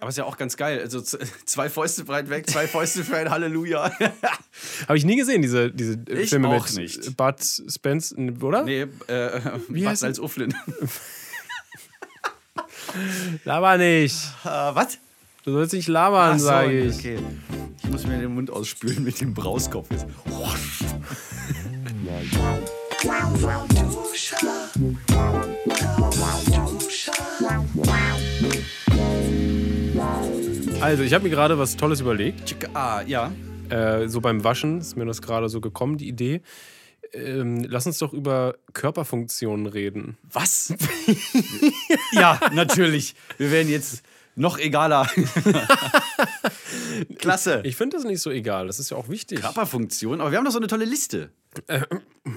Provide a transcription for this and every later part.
Aber ist ja auch ganz geil. Also zwei Fäuste breit weg, zwei Fäuste für ein Halleluja. Habe ich nie gesehen, diese, diese äh, Ich Filme auch mit nicht. Bud Spence, oder? nee, äh, Wie heißt als Ufflin. Laber nicht. äh, was? Du sollst nicht labern, so, sage ich. Okay. Ich muss mir den Mund ausspülen mit dem Brauskopf jetzt. Also, ich habe mir gerade was Tolles überlegt. Ah, ja. Äh, so beim Waschen ist mir das gerade so gekommen, die Idee. Ähm, lass uns doch über Körperfunktionen reden. Was? ja, natürlich. Wir werden jetzt noch egaler. Klasse. Ich finde das nicht so egal, das ist ja auch wichtig. Körperfunktion, aber wir haben doch so eine tolle Liste. Äh,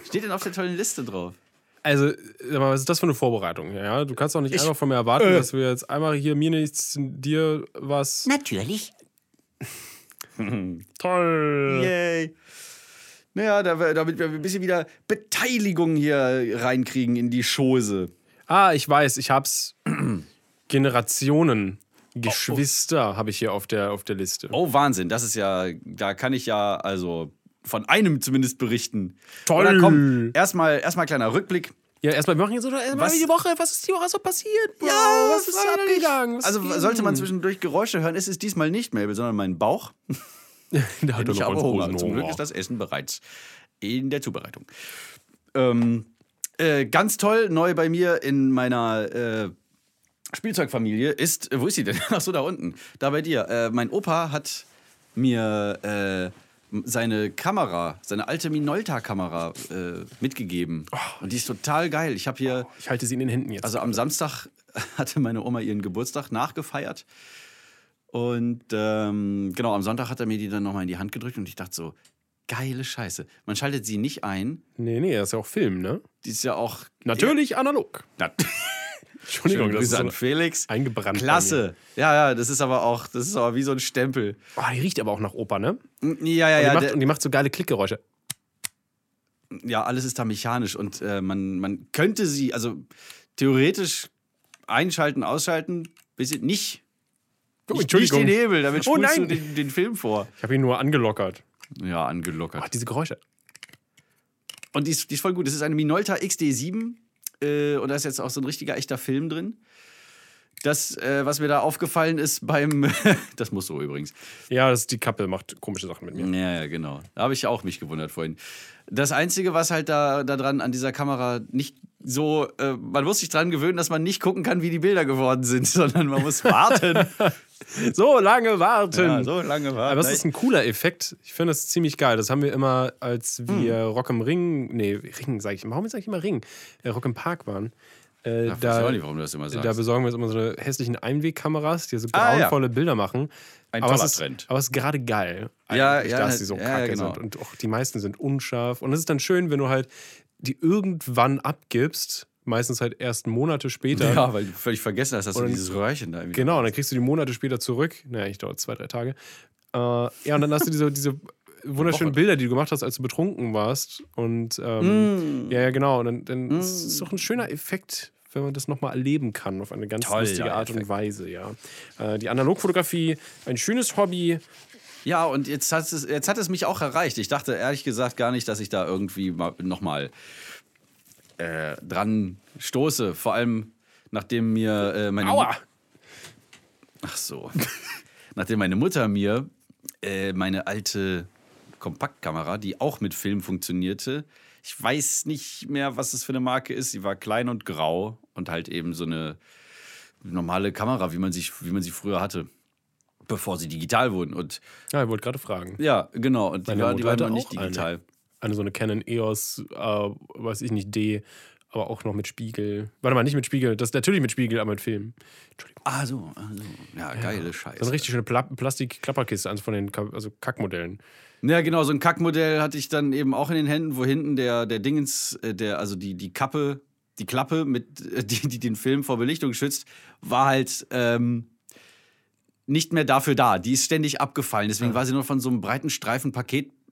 Steht denn auf der tollen Liste drauf? Also, was ist das für eine Vorbereitung? Ja, du kannst doch nicht einfach von mir erwarten, Äh. dass wir jetzt einmal hier mir nichts, dir was. Natürlich. Toll. Yay. Naja, da- damit wir ein bisschen wieder Beteiligung hier reinkriegen in die Chose. Ah, ich weiß, ich hab's. Generationen. Geschwister habe ich hier auf der, auf der Liste. Oh, Wahnsinn. Das ist ja, da kann ich ja also von einem zumindest berichten. Toll. Oder komm, erstmal erstmal kleiner Rückblick. Ja, erstmal, wir machen jetzt so erstmal Was- die Woche. Was ist die Woche so passiert? Bro? was ist frag mich. abgegangen? Was Also ging? sollte man zwischendurch Geräusche hören, ist es diesmal nicht Mabel, sondern mein Bauch. Der hat Ich habe noch Hunger. Zum Glück ist das Essen bereits in der Zubereitung. Ähm, äh, ganz toll, neu bei mir in meiner äh, Spielzeugfamilie ist, äh, wo ist sie denn? Ach so, da unten, da bei dir. Äh, mein Opa hat mir äh, seine Kamera, seine alte Minolta-Kamera äh, mitgegeben. Und die ist total geil. Ich habe hier, Ich halte sie in den Händen jetzt. also am Samstag hatte meine Oma ihren Geburtstag nachgefeiert. Und ähm, genau, am Sonntag hat er mir die dann nochmal in die Hand gedrückt und ich dachte so, geile Scheiße. Man schaltet sie nicht ein. nee, nee, das ist ja auch Film, ne? Die ist ja auch. Natürlich analog. Na, Entschuldigung, Schöne das ist Grüße so an Felix. eingebrannt. Klasse. Ja, ja, das ist aber auch, das ist aber wie so ein Stempel. Oh, die riecht aber auch nach Opa, ne? Ja, ja, Und, ja. macht, und die macht so geile Klickgeräusche. ja, alles ist da mechanisch und äh, man, man könnte sie, also theoretisch einschalten, ausschalten, bisschen nicht. Oh, Nicht, nicht den Hebel, damit Oh, spulst du nein. den, den Film vor. Ich habe ihn nur angelockert. Ja, angelockert. Oh, diese Geräusche. Und die ist, die ist voll gut. Das ist eine Minolta XD7 äh, und da ist jetzt auch so ein richtiger echter Film drin. Das, äh, was mir da aufgefallen ist beim. das muss so übrigens. Ja, das, die Kappe macht komische Sachen mit mir. Ja, ja, genau. Da habe ich auch mich gewundert vorhin. Das Einzige, was halt da, da dran an dieser Kamera nicht so. Äh, man muss sich dran gewöhnen, dass man nicht gucken kann, wie die Bilder geworden sind, sondern man muss warten. So lange warten. ja, so lange warten. Aber es ist ein cooler Effekt. Ich finde das ziemlich geil. Das haben wir immer, als wir Rock im Ring, nee, Ring sage ich immer. Warum sage ich immer Ring? Äh, Rock im Park waren. Äh, ich weiß da, auch nicht, warum du das immer sagst. da besorgen wir uns immer so eine hässlichen Einwegkameras, die so Ah, ja. grauenvolle Bilder machen. Ein aber toller es ist, Trend. Aber es ist gerade geil. Ja, ja, dass die so ja, kacke genau. sind. Und auch die meisten sind unscharf. Und es ist dann schön, wenn du halt die irgendwann abgibst, meistens halt erst Monate später. ja, weil du völlig vergessen hast, dass du Und- dieses Röhrchen da irgendwie. Genau, und dann kriegst du die Monate später zurück. Naja, ich dauert zwei, drei Tage. Äh, ja, und dann hast du diese, diese wunderschönen Woche. Bilder, die du gemacht hast, als du betrunken warst. Und ähm, ja, ja, genau. Und dann, dann ist es doch ein schöner Effekt, wenn man das nochmal erleben kann auf eine ganz Toller lustige Art und. Weise, ja. Äh, die Analogfotografie, ein schönes Hobby. Ja, und jetzt hat, es, jetzt hat es mich auch erreicht. Ich dachte ehrlich gesagt gar nicht, dass ich da irgendwie nochmal äh, dran stoße. Vor allem, nachdem mir äh, meine. Aua! Ach so. nachdem meine Mutter mir äh, meine alte Kompaktkamera, die auch mit Film funktionierte, ich weiß nicht mehr, was das für eine Marke ist. Sie war klein und grau und halt eben so eine normale Kamera, wie man, sich, wie man sie früher hatte, bevor sie digital wurden. Und Ja, ich wollte gerade fragen. ja, genau. Und die war, die war noch nicht auch eine. Eine so eine Canon EOS, äh, weiß ich nicht, D, aber auch noch mit Spiegel. Warte mal, nicht mit Spiegel, das ist natürlich mit Spiegel, aber mit Film. Entschuldigung. Ah, so. Ah, so. Ja, geile Scheiße. So eine richtig schöne Pla Plastik-Klapperkiste, eins von den Ka also Kackmodellen. Ja, genau, so ein Kackmodell hatte ich dann eben auch in den Händen, wo hinten der, der Dingens, äh, der, also die, die Kappe, die Klappe, mit, äh, die, die den Film vor Belichtung schützt, war halt ähm, nicht mehr dafür da. Die ist ständig abgefallen. Deswegen war sie nur von so einem breiten Streifen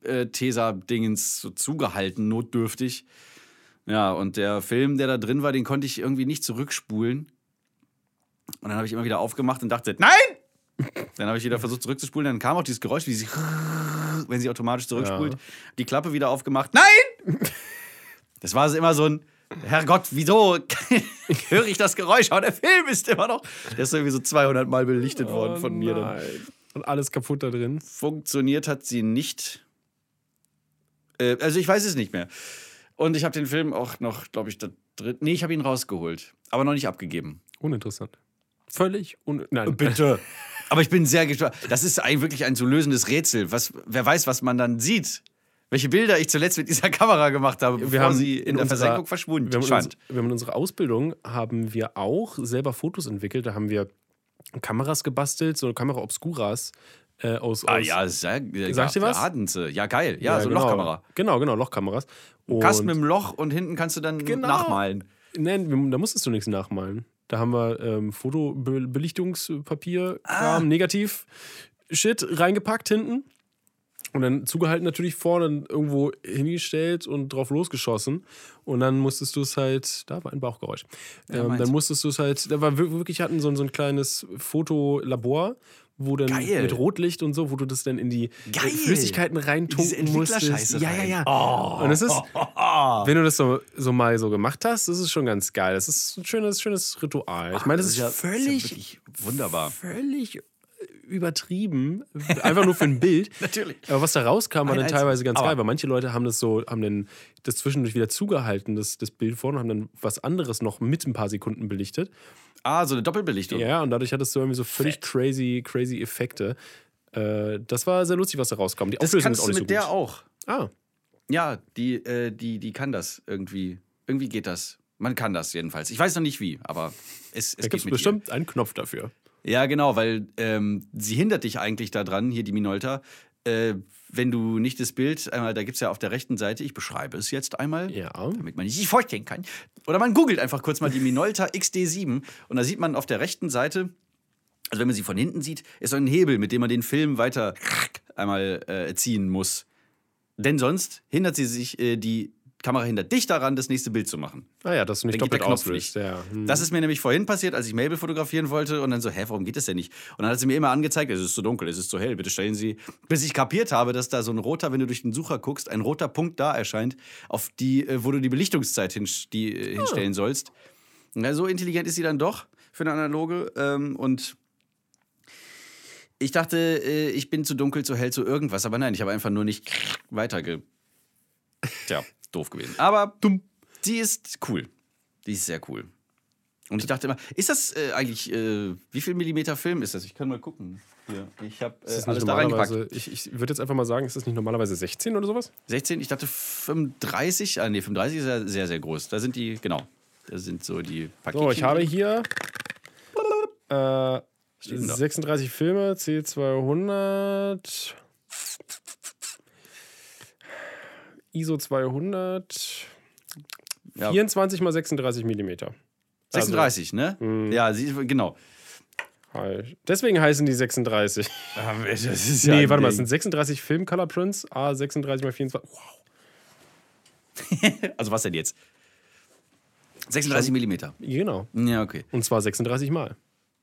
Paket-Tesa-Dingens so zugehalten, notdürftig. Ja, und der Film, der da drin war, den konnte ich irgendwie nicht zurückspulen. Und dann habe ich immer wieder aufgemacht und dachte, nein, Dann habe ich wieder versucht zurückzuspulen. Dann kam auch dieses Geräusch, wie sie, wenn sie automatisch zurückspult, Ja. die Klappe wieder aufgemacht. Nein! Das war immer so ein, Herrgott, wieso höre ich das Geräusch? Aber der Film ist immer noch, der ist irgendwie so 200 Mal belichtet worden von mir. Dann. Oh. Und alles kaputt da drin. Funktioniert hat sie nicht. Äh, also ich weiß es nicht mehr. Und ich habe den Film auch noch, glaube ich, da drin. Nee, ich habe ihn rausgeholt, aber noch nicht abgegeben. Uninteressant. Völlig un Nein. Bitte. Aber ich bin sehr gespannt. Das ist ein, wirklich ein zu lösendes Rätsel. Was, wer weiß, was man dann sieht. Welche Bilder ich zuletzt mit dieser Kamera gemacht habe, bevor haben sie in, in der unserer- Versenkung verschwunden Wir haben, uns, wir haben in unserer Ausbildung haben wir auch selber Fotos entwickelt. Da haben wir Kameras gebastelt, so Kamera Obscuras äh, aus, Ah aus ja, sehr, ja, Sagt ihr was? hatten sie. Ja, geil. Ja, so genau. Lochkamera. Genau, genau, Lochkameras. Und Kasten mit dem Loch und hinten kannst du dann Genau. nachmalen. Nein, da musstest du nichts nachmalen. Da haben wir ähm, Fotobelichtungspapier, Kram, Negativ, Shit reingepackt hinten. Und dann zugehalten natürlich vorne irgendwo hingestellt und drauf losgeschossen. Und dann musstest du es halt, da war ein Bauchgeräusch. ähm, meins. dann musstest du es halt, da war wir- wirklich, hatten so, so ein kleines Fotolabor, wo dann Geil. mit Rotlicht und so, wo du das dann in die äh, Geil. Flüssigkeiten reintunken musstest. Ja, ja, ja. Oh. Und es ist, wenn du das so, so mal so gemacht hast, das ist schon ganz geil. Das ist ein schönes, schönes Ritual. Ich meine, das, ist, ja- völlig, ja wirklich wunderbar. völlig übertrieben. Einfach nur für ein Bild. Natürlich. Aber was da rauskam, war dann teilweise ganz Aber- geil, weil manche Leute haben das so, haben dann das zwischendurch wieder zugehalten, das, das Bild vorne, und haben dann was anderes noch mit ein paar Sekunden belichtet. Ah, so eine Doppelbelichtung. Ja, und dadurch hattest du irgendwie so völlig crazy, crazy Effekte. Äh, das war sehr lustig, was da rauskam. Die Das Auflösung ist kannst auch du nicht mit so der auch. Ah, Ja, die, äh, die, die kann das irgendwie. Irgendwie geht das. Man kann das jedenfalls. Ich weiß noch nicht wie, aber es, es da gibt bestimmt einen Knopf dafür. Ihr. Ja, genau, weil ähm, sie hindert dich eigentlich daran, hier die Minolta, äh, wenn du nicht das Bild, einmal, da gibt es ja auf der rechten Seite, ich beschreibe es jetzt einmal, Ja. damit man sich vorstellen kann. Oder man googelt einfach kurz mal die Minolta XD7 und da sieht man auf der rechten Seite, also wenn man sie von hinten sieht, ist so ein Hebel, mit dem man den Film weiter einmal äh, ziehen muss. Denn sonst hindert sie sich, äh, die Kamera hindert dich daran, das nächste Bild zu machen. Ah ja, dass du nicht Dann doppelt auslöst. Ja. Hm. Das ist mir nämlich vorhin passiert, als ich Mabel fotografieren wollte und dann so, hä, warum geht das denn nicht? Und dann hat sie mir immer angezeigt, es ist zu dunkel, es ist zu hell, bitte stellen Sie, bis ich kapiert habe, dass da so ein roter, wenn du durch den Sucher guckst, ein roter Punkt da erscheint, auf die, äh, wo du die Belichtungszeit hin, die, äh, hinstellen sollst. Na, so intelligent ist sie dann doch für eine analoge ähm, und ich dachte, äh, ich bin zu dunkel, zu hell, zu irgendwas, aber nein, ich habe einfach nur nicht weiterge... Tja, doof gewesen. Aber Dumm. die ist cool. Die ist sehr cool. Und ich dachte immer, ist das äh, eigentlich, äh, wie viel Millimeter Film ist das? Ich kann mal gucken. Hier, ich habe äh, alles da reingepackt. ich, ich würde jetzt einfach mal sagen, ist das nicht normalerweise 16 oder sowas? 16, ich dachte 35, ah nee, 35 ist ja sehr, sehr groß. Da sind die, genau, da sind so die Pakete. So, ich habe hier äh, denn da? 36 Filme, C200, ISO 200, Ja. 24 mal 36 Millimeter. 36, ne? Mhm. Ja, sie, genau. Halt. Deswegen heißen die 36. Das ist nee, warte mal, es sind 36 Film Color Prints, A 36 mal 24. Wow. Also was denn jetzt? 36 Millimeter. Genau. Ja, okay. Und zwar 36 Mal.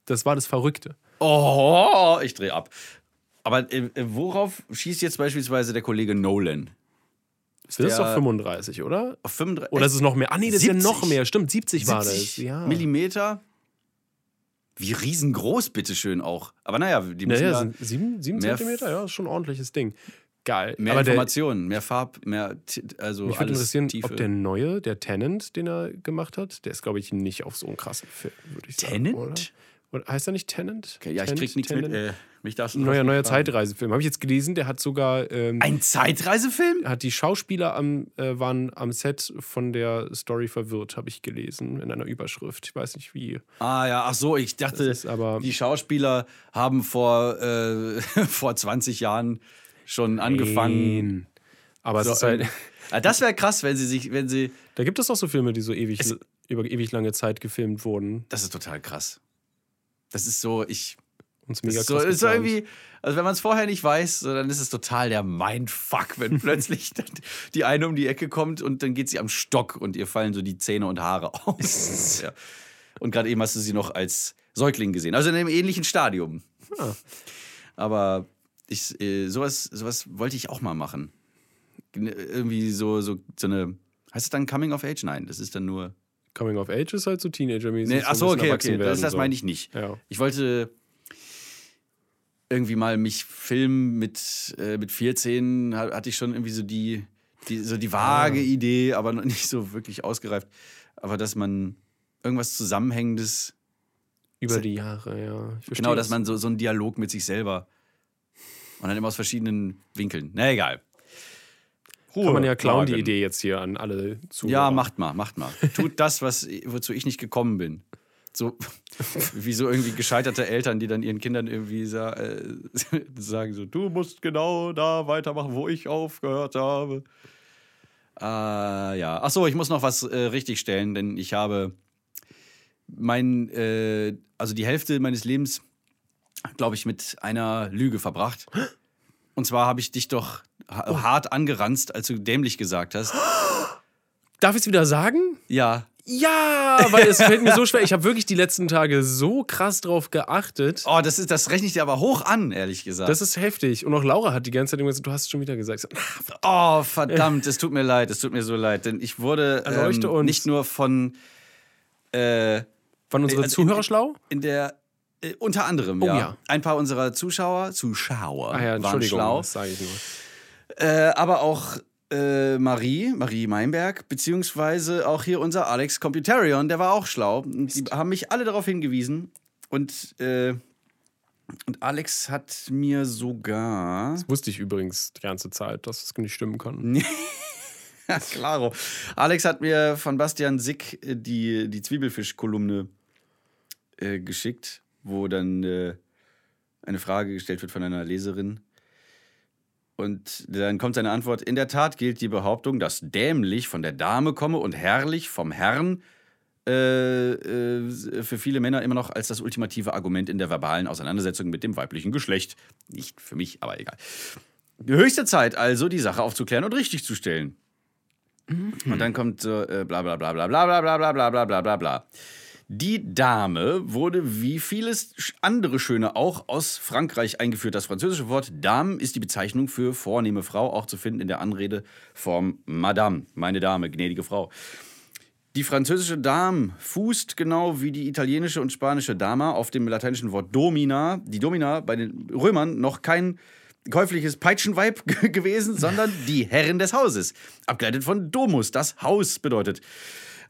Das war das Verrückte. Oh, ich drehe ab. Aber äh, worauf schießt jetzt beispielsweise der Kollege Nolan? Das ist der- doch 35, oder? Auf 35? Oder ist es noch mehr? Ah, nee, das ist ja 70. noch mehr. Stimmt, 70, war das. 70 Ja. Millimeter. Wie riesengroß, bitteschön auch. Aber naja, die müssen Naja, ja sind sieben, sieben Zentimeter, ja, ist schon ein ordentliches Ding. Geil. mehr Aber der, Informationen, mehr Farb, mehr, also mich würde interessieren, Tiefe. ob der neue, der Tenant, den er gemacht hat, der ist, glaube ich, nicht auf so einen krassen Film, würde ich sagen. Tenant? Oder heißt er nicht Tenant? Okay, ja, ich Tenant, krieg nichts Tenant? mit. Äh, mich darfst du Neuer, neuer. Zeitreisefilm. Habe ich jetzt gelesen, der hat sogar. Ähm, Ein Zeitreisefilm? hat die Schauspieler am, äh, waren am Set von der Story verwirrt, habe ich gelesen, in einer Überschrift. Ich weiß nicht wie. Ah ja, ach so, ich dachte, aber. die Schauspieler haben vor, äh, vor 20 Jahren schon angefangen. Nein. Aber So, halt. ähm, ah, das wäre krass, wenn sie sich, wenn sie. Da gibt es auch so Filme, die so ewig, Es- über ewig lange Zeit gefilmt wurden. Das ist total krass. Das ist so, ich. Uns Das mega ist so, ist so irgendwie, also wenn man es vorher nicht weiß, so, dann ist es total der Mindfuck, wenn plötzlich die eine um die Ecke kommt und dann geht sie am Stock und ihr fallen so die Zähne und Haare aus. ja. Und gerade eben hast du sie noch als Säugling gesehen, also in einem ähnlichen Stadium. Ah. Aber ich, äh, sowas, sowas wollte ich auch mal machen. Irgendwie so, so, so eine. Heißt es dann Coming of Age? Nein, das ist dann nur. Coming of Age ist halt so Teenager-mäßig. Nee, achso, okay, okay. Das, werden, das so. meine ich nicht. Ja. Ich wollte irgendwie mal mich filmen mit, äh, mit 14, ha- hatte ich schon irgendwie so die, die, so die vage Ah. Idee, aber noch nicht so wirklich ausgereift. Aber dass man irgendwas Zusammenhängendes, Über die Jahre, ja. Genau, dass das. man so, so einen Dialog mit sich selber und dann immer aus verschiedenen Winkeln. Na egal. Kann man ja klauen, die. Idee jetzt hier an alle Zuhörer. Ja, macht mal, macht mal. Tut das, was, wozu ich nicht gekommen bin. So, wie so irgendwie gescheiterte Eltern, die dann ihren Kindern irgendwie sa äh, sagen so, du musst genau da weitermachen, wo ich aufgehört habe. Ah, ja. Ach so, ich muss noch was äh, richtigstellen, denn ich habe mein, äh, also die Hälfte meines Lebens, glaube ich, mit einer Lüge verbracht. Und zwar habe ich dich doch ha hart angeranzt, als du dämlich gesagt hast. Darf ich es wieder sagen? Ja, Ja, weil es fällt mir so schwer. Ich habe wirklich die letzten Tage so krass drauf geachtet. Oh, das, ist, das rechne ich dir aber hoch an, ehrlich gesagt. Das ist heftig. Und auch Laura hat die ganze Zeit immer gesagt, du hast es schon wieder gesagt. So, oh, verdammt, es tut mir leid, es tut mir so leid. Denn ich wurde ähm, nicht nur von äh, Waren unsere Also, Zuhörer in- schlau? in der, äh, unter anderem, Oh, ja. ja. Ein paar unserer Zuschauer, Zuschauer, Ah ja, waren schlau. das sage ich nur. Äh, aber auch äh, Marie, Marie Meinberg, beziehungsweise auch hier unser Alex Computarion, der war auch schlau. Und die haben mich alle darauf hingewiesen. Und, äh, und Alex hat mir sogar. Das wusste ich übrigens die ganze Zeit, dass es nicht stimmen kann. Ja, klaro. Alex hat mir von Bastian Sick äh, die, die Zwiebelfisch-Kolumne äh, geschickt, wo dann äh, eine Frage gestellt wird von einer Leserin. Und dann kommt seine Antwort: In der Tat gilt die Behauptung, dass dämlich von der Dame komme und herrlich vom Herrn äh, äh, für viele Männer immer noch als das ultimative Argument in der verbalen Auseinandersetzung mit dem weiblichen Geschlecht. Nicht für mich, aber egal. Die höchste Zeit also, die Sache aufzuklären und richtig zu stellen. Und dann kommt so äh, bla bla bla bla bla bla bla bla bla bla bla bla bla. Die Dame wurde wie vieles andere Schöne auch aus Frankreich eingeführt. Das französische Wort Dame ist die Bezeichnung für vornehme Frau, auch zu finden in der Anredeform Madame, meine Dame, gnädige Frau. Die französische Dame fußt genau wie die italienische und spanische Dama auf dem lateinischen Wort Domina. Die Domina bei den Römern noch kein käufliches Peitschenweib ge- gewesen, sondern die Herrin des Hauses. Abgeleitet von Domus, das Haus bedeutet.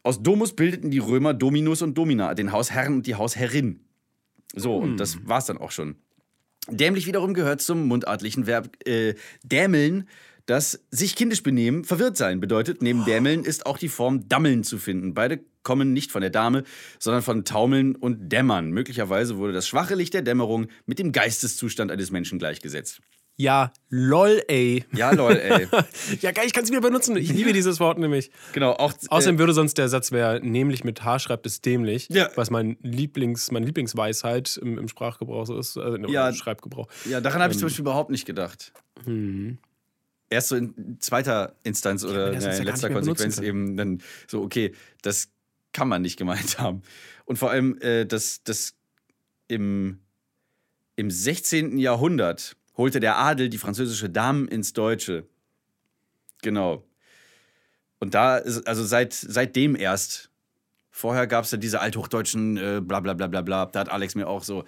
Aus Domus bildeten die Römer Dominus und Domina, den Hausherrn und die Hausherrin. So, und das war's dann auch schon. Dämlich wiederum gehört zum mundartlichen Verb äh, dämeln, das sich kindisch benehmen, verwirrt sein bedeutet. Neben dämeln ist auch die Form dammeln zu finden. Beide kommen nicht von der Dame, sondern von taumeln und dämmern. Möglicherweise wurde das schwache Licht der Dämmerung mit dem Geisteszustand eines Menschen gleichgesetzt. Ja, lol, ey. Ja, lol, ey. Ja, geil, ich kann es wieder benutzen. Ich liebe dieses Wort nämlich. genau, auch. Außerdem würde sonst der Satz wäre, nämlich mit H schreibt es dämlich, Ja. was mein Lieblings, meine Lieblingsweisheit im, im Sprachgebrauch so ist, äh, oder Ja. im Schreibgebrauch. äh, ja, daran habe ich zum Beispiel überhaupt nicht gedacht. Erst so in zweiter Instanz oder in ja gar letzter Konsequenz eben dann so, okay, das kann man nicht gemeint haben. Und vor allem, äh, dass das im, im 16. Jahrhundert holte der Adel die französische Dame ins Deutsche. Genau. Und da ist, also seit, seitdem erst. Vorher gab es ja diese althochdeutschen äh, bla bla bla bla bla. Da hat Alex mir auch so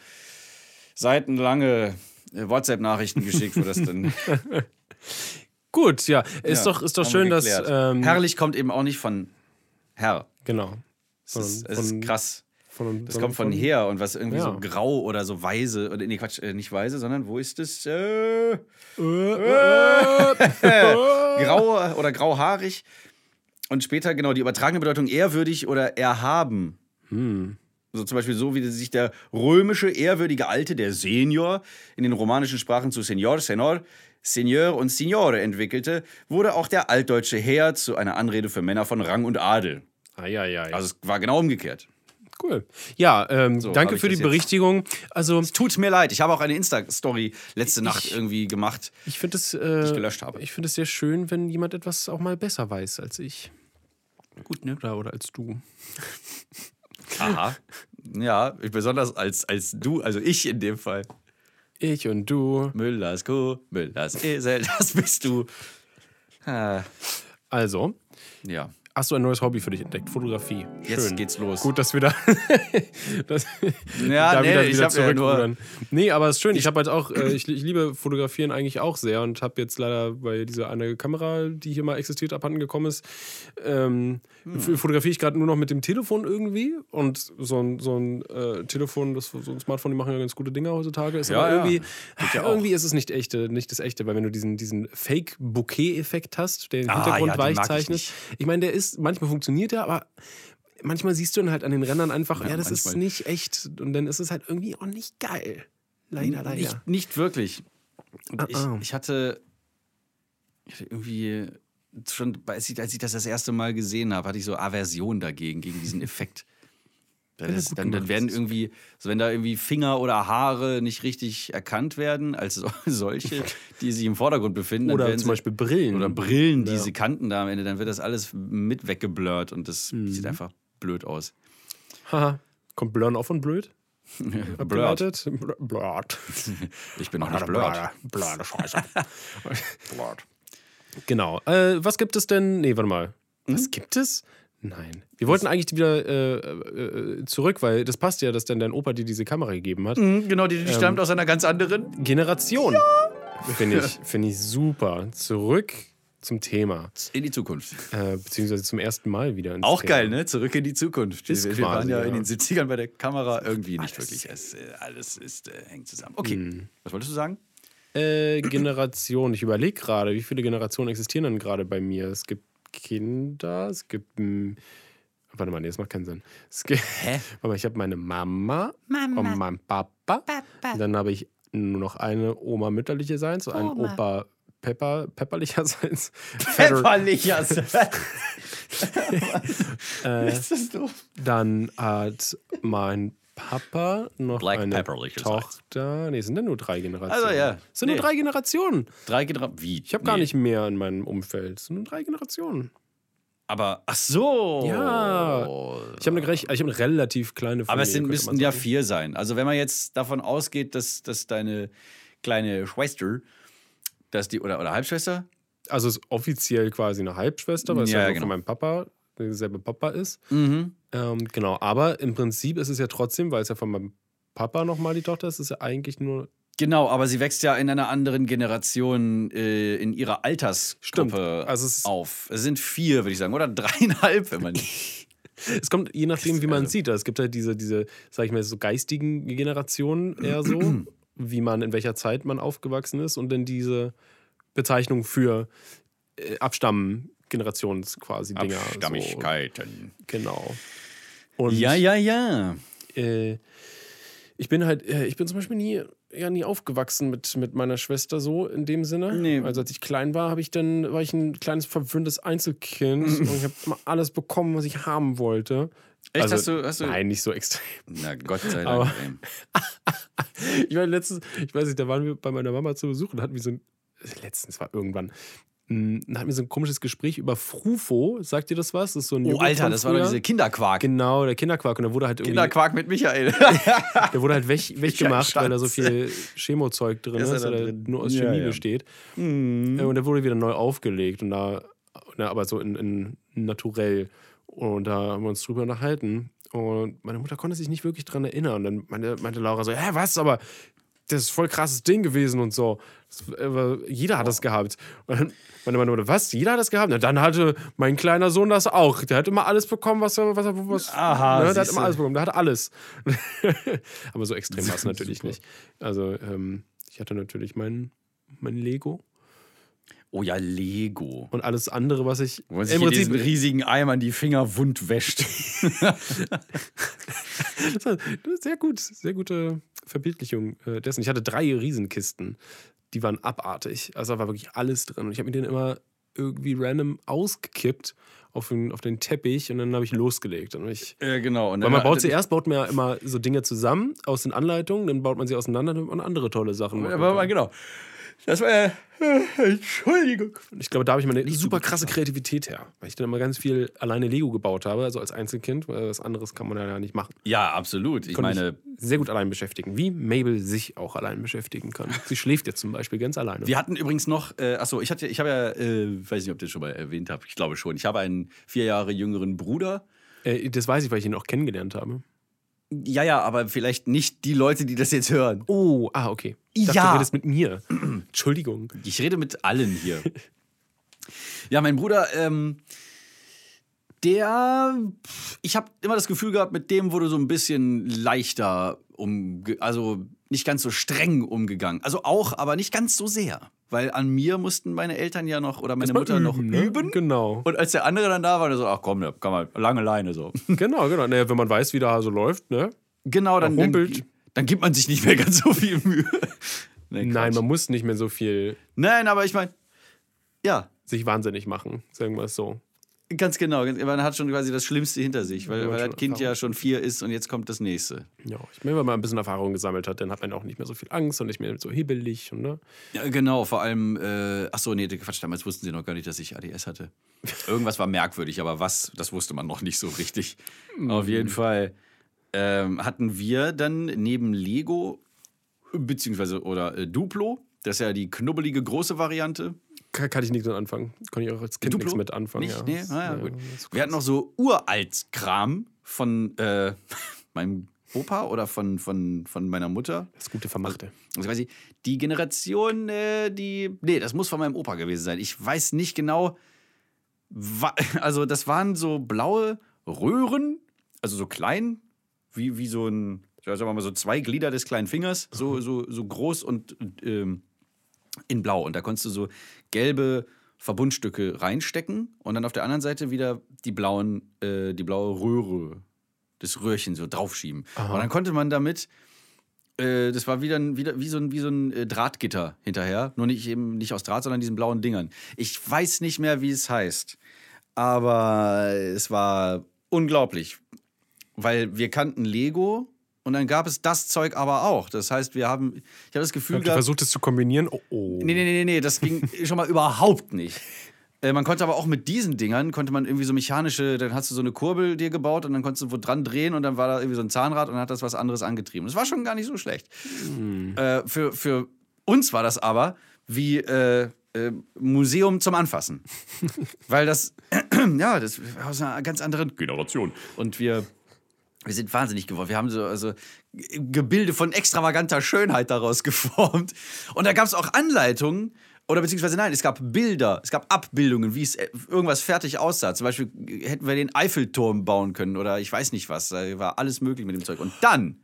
seitenlange äh, WhatsApp-Nachrichten geschickt, wo das dann. Gut, ja, ist Ja, doch, ist doch schön, dass. Ähm, Herrlich kommt eben auch nicht von Herr. Genau. Es ist, Von- es ist von- krass. Von, Das kommt von her und was irgendwie Ja. so grau oder so weise. Oder nee, Quatsch, äh, nicht weise, sondern wo ist es? Äh, grau oder grauhaarig. Und später genau die übertragene Bedeutung ehrwürdig oder erhaben. Hm. So zum Beispiel so, wie sich der römische ehrwürdige Alte, der Senior, in den romanischen Sprachen zu Senior, Senor, Seigneur und Signore entwickelte, wurde auch der altdeutsche Herr zu einer Anrede für Männer von Rang und Adel. Eieiei. Also es war genau umgekehrt. Cool. Ja, ähm, So, danke ich für die das Berichtigung. Also, Tut mir leid, ich habe auch eine Insta-Story letzte Nacht irgendwie gemacht. ich finde es. Äh, ich gelöscht habe. Ich finde es sehr schön, wenn jemand etwas auch mal besser weiß als ich. Gut, ne? Oder, oder als du. Aha. Ja, ich- besonders als, als du, also ich in dem Fall. Ich und du. Müllers Kuh, Müllers Esel, das bist du. Ah, Also, ja, hast du ein neues Hobby für dich entdeckt? Fotografie. jetzt Schön. geht's los. Gut, dass wir da, das, Ja, da nee, wieder, ich wieder hab ja zurückrudern. nee, aber es ist schön. Ich habe halt auch, äh, ich, ich liebe Fotografieren eigentlich auch sehr und habe jetzt leider bei dieser eine Kamera, die hier mal existiert, abhanden gekommen ist, ähm, Hm. fotografiere ich gerade nur noch mit dem Telefon irgendwie und so ein, so ein äh, Telefon, das, so ein Smartphone, die machen ja ganz gute Dinge heutzutage. Ist Ja, aber ja. irgendwie, ja auch. irgendwie ist es nicht echte, nicht das echte, weil wenn du diesen, diesen Fake-Bouquet-Effekt hast, der den Ah, Hintergrund ja, weich ich zeichnet. nicht. Ich meine, der ist, manchmal funktioniert er, aber manchmal siehst du dann halt an den Rändern einfach, ja, das ist manchmal. nicht echt und dann ist es halt irgendwie auch nicht geil. Leider, leider. Nicht, nicht wirklich. Und ich, Ah, ah. ich hatte, ich hatte irgendwie schon, als ich, als ich das das erste Mal gesehen habe, hatte ich so Aversion dagegen, gegen diesen Effekt. Gut dann, dann werden irgendwie, so wenn da irgendwie Finger oder Haare nicht richtig erkannt werden, als so- solche, die sich im Vordergrund befinden, Oder zum sie, Beispiel Brillen. oder Brillen, Ja. diese Kanten da am Ende, dann wird das alles mit weggeblurrt und das Mhm. sieht einfach blöd aus. Haha. Kommt Blurren auch von blöd? Blurred. Blurred. Ich bin noch nicht blurred. Blurred, scheiße. Genau. Äh, was gibt es denn? Nee, warte mal. Was Hm? gibt es? Nein. Wir wollten eigentlich wieder äh, äh, zurück, weil das passt ja, dass dann dein Opa dir diese Kamera gegeben hat. Mhm, Genau, die, Ähm, die stammt aus einer ganz anderen. Generation. Finde ich, find ich super. Zurück zum Thema. In die Zukunft. Äh, beziehungsweise zum ersten Mal wieder. Auch Thema. geil, ne? Zurück in die Zukunft. Wir, wir waren quasi, ja, ja. in den 70ern bei der Kamera irgendwie nicht Alles. wirklich. Es, äh, alles ist, äh, hängt zusammen. Okay, Hm. was wolltest du sagen? Äh, Generation. Ich überlege gerade, wie viele Generationen existieren denn gerade bei mir? Es gibt Kinder, es gibt. warte mal, nee, das macht keinen Sinn. Es gibt, Hä? Warte mal, ich habe meine Mama, und meinen Papa. Und dann habe ich nur noch eine Oma mütterlicherseits und einen Opa Pepper, pepperlicherseits. Feder- Pepperlichers. äh, ist das doof? dann hat mein Papa noch Black eine pepperlicherseits. Tochter. Nee, sind ja nur drei Generationen. Also, ja. Es sind Nee. nur drei Generationen. Drei Generationen. Wie? Ich habe gar nicht mehr in meinem Umfeld. Es sind nur drei Generationen. Aber, ach so. Ja. Ich habe eine, ich hab eine relativ kleine Familie. Aber es sind, müssten ja vier sein. Also, wenn man jetzt davon ausgeht, dass, dass deine kleine Schwester, dass die, oder, oder Halbschwester, Also es ist offiziell quasi eine Halbschwester, weil es Ja, ja, genau. von meinem Papa derselbe Papa ist. mhm. Ähm, genau, aber im Prinzip ist es ja trotzdem, weil es ja von meinem Papa nochmal die Tochter ist, ist es ja eigentlich nur. Genau, aber sie wächst ja in einer anderen Generation äh, in ihrer Altersgruppe. Also es auf. Es sind vier, würde ich sagen, oder dreieinhalb, wenn man. Es kommt je nachdem, wie man Also- sieht. Es gibt halt diese, diese, sag ich mal, so geistigen Generationen eher so, wie man, in welcher Zeit man aufgewachsen ist und dann diese Bezeichnung für äh, Abstammen. Generations quasi Dinger. So, Abstammigkeiten. genau. Und Ja, ja, ja. äh, ich bin halt, äh, ich bin zum Beispiel nie, ja, nie aufgewachsen mit, mit meiner Schwester so in dem Sinne. Nee. Also als ich klein war, habe ich dann, war ich ein kleines verwöhntes Einzelkind und ich habe mal alles bekommen, was ich haben wollte. Echt? Also, hast du, hast du Nein, nicht so extrem. Na Gott sei Dank. Aber-. Ich war letztens, ich weiß nicht, da waren wir bei meiner Mama zu Besuch und hatten wir so ein, letztens war irgendwann, mh, da hatten wir so ein komisches Gespräch über Frufo. Sagt ihr das was? Das ist so ein Oh, Joghurt Alter, das war doch diese Kinderquark. Genau, der Kinderquark. Und da wurde halt irgendwie, Kinderquark mit Michael. der wurde halt weg, weggemacht, weil da so viel Chemozeug drin Ist ist, er oder drin? nur aus Ja, Chemie ja. besteht. Mhm. Äh, Und der wurde wieder neu aufgelegt. Und da, na, aber so in, in naturell. Und da haben wir uns drüber unterhalten. Und meine Mutter konnte sich nicht wirklich dran erinnern. Und dann meinte, meinte Laura so: Hä, was? Aber das ist voll krasses Ding gewesen und so. Das, äh, jeder hat das gehabt. Und dann meine Mutter: Was? Jeder hat das gehabt? Na, dann hatte mein kleiner Sohn das auch. Der hat immer alles bekommen, was er. Was, er- was, Aha, ne? Der hat immer alles bekommen. Der hatte alles. aber so extrem war es natürlich Super. nicht. Also, ähm, ich hatte natürlich mein, mein Lego. Oh ja, Lego. Und alles andere, was ich sich im Prinzip diesen riesigen Eimern die Finger wund wäscht. Das war sehr gut, sehr gute Verbildlichung äh, dessen. Ich hatte drei Riesenkisten, die waren abartig. Also da war wirklich alles drin. Und ich habe mir den immer irgendwie random ausgekippt auf den, auf den Teppich und dann habe ich losgelegt. Und ich, äh, genau. Und weil man baut zuerst, baut man ja immer so Dinge zusammen aus den Anleitungen, dann baut man sie auseinander, man andere tolle Sachen Aber, kann. genau. Das war ja. Entschuldigung. Ich glaube, da habe ich meine super krasse Kreativität her, weil ich dann immer ganz viel alleine Lego gebaut habe, also als Einzelkind, weil was anderes kann man ja nicht machen. Ja, absolut. Ich Konnte meine, mich sehr gut allein beschäftigen, wie Mabel sich auch allein beschäftigen kann. Sie schläft jetzt zum Beispiel ganz alleine. wir hatten übrigens noch, äh, achso, ich hatte, ich habe ja, äh, weiß nicht, ob ich das schon mal erwähnt habe, ich glaube schon. Ich habe einen vier Jahre jüngeren Bruder. Äh, das weiß ich, weil ich ihn auch kennengelernt habe. Ja, ja, aber vielleicht nicht die Leute, die das jetzt hören. Oh, ah, okay. Ich dachte, Ja. du redest mit mir. Entschuldigung. Ich rede mit allen hier. ja, mein Bruder, ähm, der, ich habe immer das Gefühl gehabt, mit dem wurde so ein bisschen leichter umge, also nicht ganz so streng umgegangen. Also auch, aber nicht ganz so sehr. Weil an mir mussten meine Eltern ja noch oder meine Mutter noch ne? üben. Genau. Und als der andere dann da war, der so, ach komm, da kann man lange Leine so. Genau, genau. Naja, wenn man weiß, wie der Hase läuft, ne? Genau, dann, dann, humpelt. dann gibt man sich nicht mehr ganz so viel Mühe. Nee, Nein, man muss nicht mehr so viel Nein, aber ich meine, ja, sich wahnsinnig machen, sagen wir es so. Ganz genau. Man hat schon quasi das Schlimmste hinter sich, weil, weil das Kind Erfahrung. ja schon vier ist und jetzt kommt das nächste. Ja, ich meine, wenn man ein bisschen Erfahrung gesammelt hat, dann hat man auch nicht mehr so viel Angst und nicht mehr so hibbelig. Und, ne? Ja, genau, vor allem, äh, ach so, nee, Quatsch, damals wussten sie noch gar nicht, dass ich ADS hatte. Irgendwas war merkwürdig, aber was, das wusste man noch nicht so richtig. Auf jeden Fall ähm, hatten wir dann neben Lego, beziehungsweise, oder äh, Duplo, das ist ja die knubbelige große Variante. Kann, ich nichts mit anfangen. Kann ich auch als Kind nichts mit anfangen. Nicht? Ja. Nee? Ah, ja, ja, Wir hatten noch so Uralt-Kram von äh, meinem Opa oder von, von, von meiner Mutter. Das gute Vermachte. Also quasi die Generation, äh, die. Nee, das muss von meinem Opa gewesen sein. Ich weiß nicht genau. Also, das waren so blaue Röhren, also so klein, wie, wie so ein, ja, sagen wir mal, so zwei Glieder des kleinen Fingers, so, so, so groß und ähm, in blau. Und da konntest du so gelbe Verbundstücke reinstecken und dann auf der anderen Seite wieder die blauen, äh, die blaue Röhre, das Röhrchen so draufschieben. Und dann konnte man damit äh, das war wieder, ein, wieder wie so ein, wie so ein äh, Drahtgitter hinterher. Nur nicht eben nicht aus Draht, sondern diesen blauen Dingern. Ich weiß nicht mehr, wie es heißt. Aber es war unglaublich. Weil wir kannten Lego und dann gab es das Zeug aber auch. Das heißt, wir haben, ich habe das Gefühl ihr gehabt. versucht, es zu kombinieren? Oh, oh. Nee, nee, nee, nee, das ging schon mal überhaupt nicht. Äh, man konnte aber auch mit diesen Dingern, konnte man irgendwie so mechanische, dann hast du so eine Kurbel dir gebaut und dann konntest du wo dran drehen und dann war da irgendwie so ein Zahnrad und dann hat das was anderes angetrieben. Das war schon gar nicht so schlecht. Äh, für, für uns war das aber wie äh, äh, Museum zum Anfassen. Weil das, ja, das war aus einer ganz anderen Generation. Und wir wir sind wahnsinnig geworden. Wir haben so also Gebilde von extravaganter Schönheit daraus geformt. Und da gab es auch Anleitungen. Oder beziehungsweise nein, es gab Bilder, es gab Abbildungen, wie es äh, irgendwas fertig aussah. Zum Beispiel hätten wir den Eiffelturm bauen können oder ich weiß nicht was. Da war alles möglich mit dem Zeug. Und dann.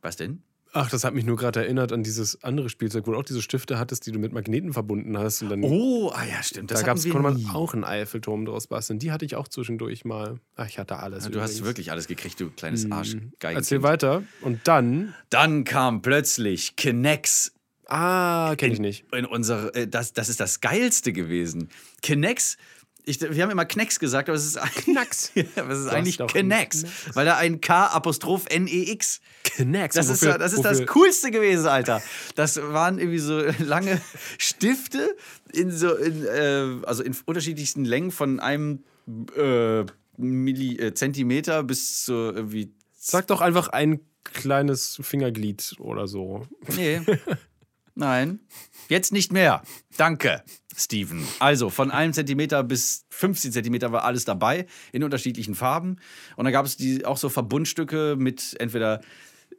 Was denn? Ach, das hat mich nur gerade erinnert an dieses andere Spielzeug, wo du auch diese Stifte hattest, die du mit Magneten verbunden hast. Und dann, Oh, ah ja, stimmt. da Das gab's, hatten wir konnte man nie. auch einen Eiffelturm draus basteln. Die hatte ich auch zwischendurch mal. Ach, ich hatte alles. Du hast wirklich alles gekriegt, du kleines Arschgeigen. Erzähl weiter. Und dann. Dann kam plötzlich Kinex Ah, kenne ich nicht. in unser, äh, das, das ist das Geilste gewesen. Knex, ich, wir haben immer Knex gesagt, aber es ist Knacks. ja, aber es ist eigentlich Knex, weil da ein K Apostroph N E X. Knacks. Das ist, das, ist das Coolste gewesen, Alter. Das waren irgendwie so lange Stifte in so in, äh, also in unterschiedlichsten Längen von einem äh, Milli, äh, Zentimeter bis zu irgendwie Sag doch einfach ein kleines Fingerglied oder so. Nee. Nein. Jetzt nicht mehr. Danke, Steven. Also von einem Zentimeter bis 15 Zentimeter war alles dabei, in unterschiedlichen Farben. Und dann gab es die, auch so Verbundstücke mit entweder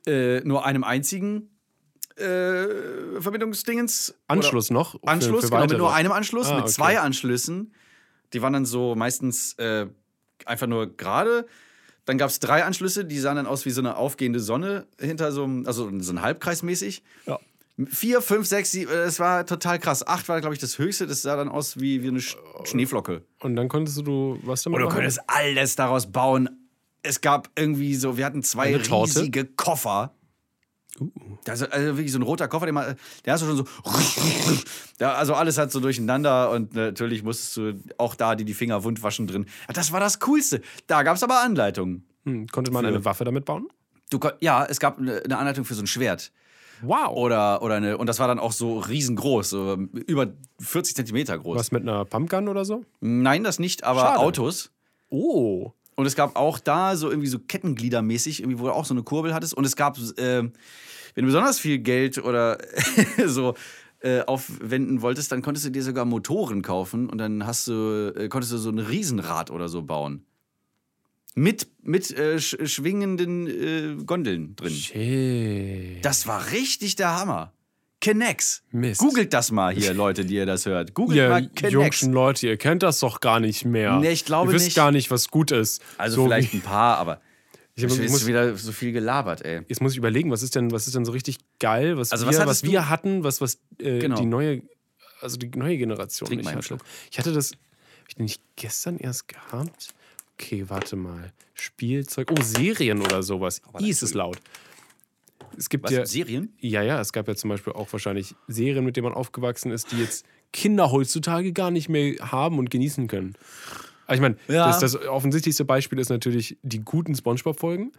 äh, nur einem einzigen äh, Verbindungsdingens. Anschluss noch? für- Anschluss, für genau, mit nur einem Anschluss, Ah, mit okay. zwei Anschlüssen. Die waren dann so meistens äh, einfach nur gerade. Dann gab es drei Anschlüsse, die sahen dann aus wie so eine aufgehende Sonne hinter so einem, also so ein Halbkreis mäßig. Ja. Vier, fünf, sechs, sieben, das war total krass. Acht war, glaube ich, das höchste. Das sah dann aus wie, wie eine Sch Schneeflocke. Und dann konntest du was damit du machen? könntest alles daraus bauen. Es gab irgendwie so, wir hatten zwei riesige Koffer. Das, also wirklich so ein roter Koffer, den man, der hast du schon so. Ja, also alles hat so durcheinander und natürlich musstest du auch da die, die Finger wund waschen drin. Das war das Coolste. Da gab es aber Anleitungen. Hm, konnte man eine Waffe damit bauen? Du, ja, es gab eine Anleitung für so ein Schwert. Wow. Oder, oder eine, und das war dann auch so riesengroß, so über 40 Zentimeter groß. Was mit einer Pumpgun oder so? Nein, das nicht, aber Schade. Autos. Oh. Und es gab auch da so irgendwie so Kettengliedermäßig, irgendwie, wo du auch so eine Kurbel hattest. Und es gab, äh, wenn du besonders viel Geld oder so äh, aufwenden wolltest, dann konntest du dir sogar Motoren kaufen und dann hast du, äh, konntest du so ein Riesenrad oder so bauen. Mit, mit äh, sch schwingenden äh, Gondeln drin. Shit. Das war richtig der Hammer. Kennex. Mist. Googelt das mal hier, Leute, die ihr das hört. Googelt Ihr mal Kennex. jungschen Leute, ihr kennt das doch gar nicht mehr. Nee, ich glaube ihr wisst nicht. gar nicht, was gut ist. Also So vielleicht ein paar, aber Ich, ist muss, wieder so viel gelabert, ey. jetzt muss ich überlegen, was ist denn, was ist denn so richtig geil, was, Also wir, was was, wir hatten, was, was äh, Genau. die neue, also die neue Generation Trink nicht hatte. Ich hatte das, habe ich den nicht gestern erst gehabt? Okay, warte mal. Spielzeug, oh, Serien oder sowas. I ist es laut. Es gibt Was? ja, Serien? ja, ja, es gab ja zum Beispiel auch wahrscheinlich Serien, mit denen man aufgewachsen ist, die jetzt Kinder heutzutage gar nicht mehr haben und genießen können. Also ich meine, Ja. das, das offensichtlichste Beispiel ist natürlich die guten Spongebob-Folgen.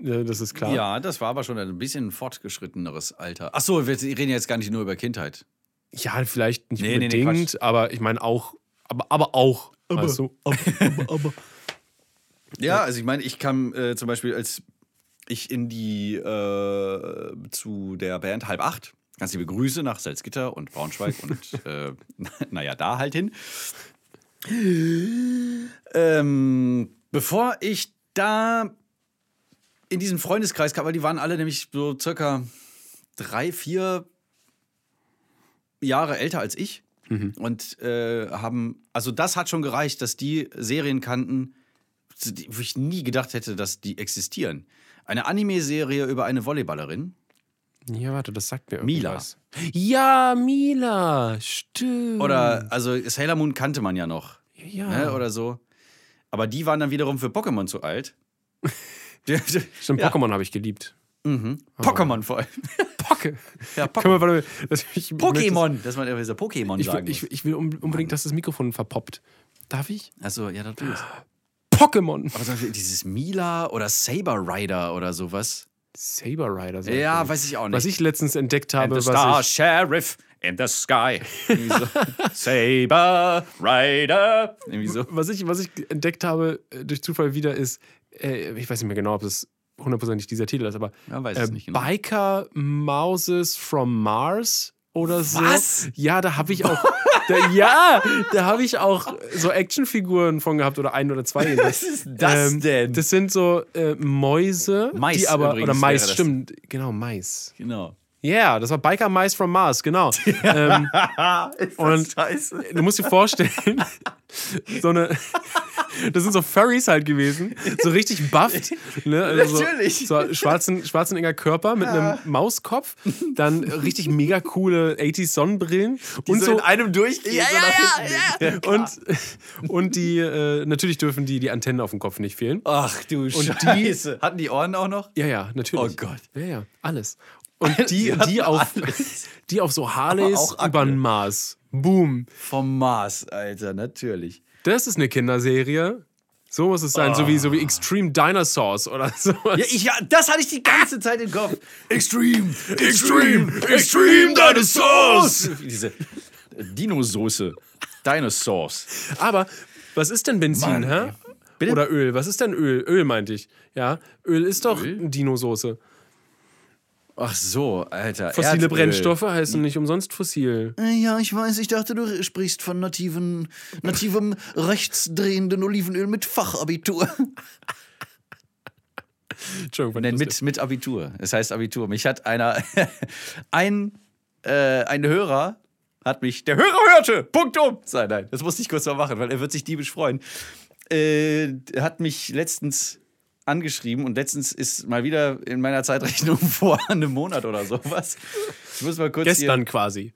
Das ist klar. Ja, das war aber schon ein bisschen fortgeschritteneres Alter. Ach so, wir reden jetzt gar nicht nur über Kindheit. Ja, vielleicht nicht Nee, nee, nee, unbedingt, aber ich meine auch, aber, aber auch, weißt du? Ja, also ich meine, ich kam äh, zum Beispiel, als ich in die äh, zu der Band halb acht, ganz liebe Grüße nach Salzgitter und Braunschweig und äh, naja, da halt hin. Ähm, bevor ich da in diesen Freundeskreis kam, weil die waren alle nämlich so circa drei, vier Jahre älter als ich. Und äh, haben, also das hat schon gereicht, dass die Serien kannten, wo ich nie gedacht hätte, dass die existieren. Eine Anime-Serie über eine Volleyballerin. Ja, warte, das sagt mir Mila. irgendwas. Ja, Mila, stimmt. Oder, also Sailor Moon kannte man ja noch. ja, Ne, oder so. Aber die waren dann wiederum für Pokémon zu alt. Stimmt, ja. Pokémon habe ich geliebt. Mhm. Pokémon vor allem. Pocke. Ja, warte, mal, das, ich, Pokémon, dass man immer so Pokémon Ich, sagen will- ich, ich will un- unbedingt, dass das Mikrofon verpoppt. Darf ich? Achso, ja, natürlich. Pokémon. Aber dieses Mila oder Saber Rider oder sowas. Saber Rider. Ja, mir. weiß ich auch nicht. Was ich letztens entdeckt habe, And the Star ich, Sheriff in the Sky. So. Saber Rider. Irgendwie so. was ich, was ich entdeckt habe äh, durch Zufall wieder ist, äh, ich weiß nicht mehr genau, ob es hundertprozentig dieser Titel ist, aber Ja, weiß äh, es nicht genau. Biker Mouses from Mars oder so. Was? Ja, da habe ich auch, da, ja, da habe ich auch so Actionfiguren von gehabt oder ein oder zwei. Was ist das denn? Das sind so äh, Mäuse, Mais die aber oder Mais, stimmt, genau Mais. Genau. Ja, yeah, das war Biker Mice from Mars, genau. ähm, und scheiße. du musst dir vorstellen, so eine, das sind so Furries halt gewesen, so richtig bufft, ne? Also Natürlich. So, so schwarzen, schwarzen enger Körper mit einem Mauskopf, dann richtig mega coole 80s Sonnenbrillen und so, einem durchgehen. Ja, so ja, ja, hinten. und und die äh, natürlich dürfen die die Antennen auf dem Kopf nicht fehlen. Ach du Und Scheiße. Hatten die Ohren auch noch? Ja, ja, natürlich. Oh Gott. Ja, ja, alles. Und die, Die auf, alles. die auf so Harleys über den Mars. Boom. Vom Mars, Alter, natürlich. Das ist eine Kinderserie. So muss es sein, so, wie, so wie Extreme Dinosaurs oder sowas. Ja, ich, ja, das hatte ich die ganze Zeit im Kopf. Extreme, Extreme, Extreme Dinosaurs! Diese Dinosoße. Dinosaurs. Aber was ist denn Benzin, Mann, hä? Bitte? Oder Öl? Was ist denn Öl? Öl meinte ich. Ja, Öl ist doch Öl? Dinosoße. Ach so, Alter. Fossile Erdöl. Brennstoffe heißen nicht umsonst fossil. Äh, Ja, ich weiß, ich dachte, du sprichst von nativen, nativem rechtsdrehenden Olivenöl mit Fachabitur. Entschuldigung, Nein, mit, mit Abitur. Es heißt Abitur. Mich hat einer, ein, äh, ein Hörer hat mich, der Hörer hörte, Punktum. Nein, nein, das musste ich kurz mal machen, weil er wird sich diebisch freuen. Äh, er hat mich letztens angeschrieben und letztens ist mal wieder in meiner Zeitrechnung vor einem Monat oder sowas. Ich muss mal kurz Gestern quasi.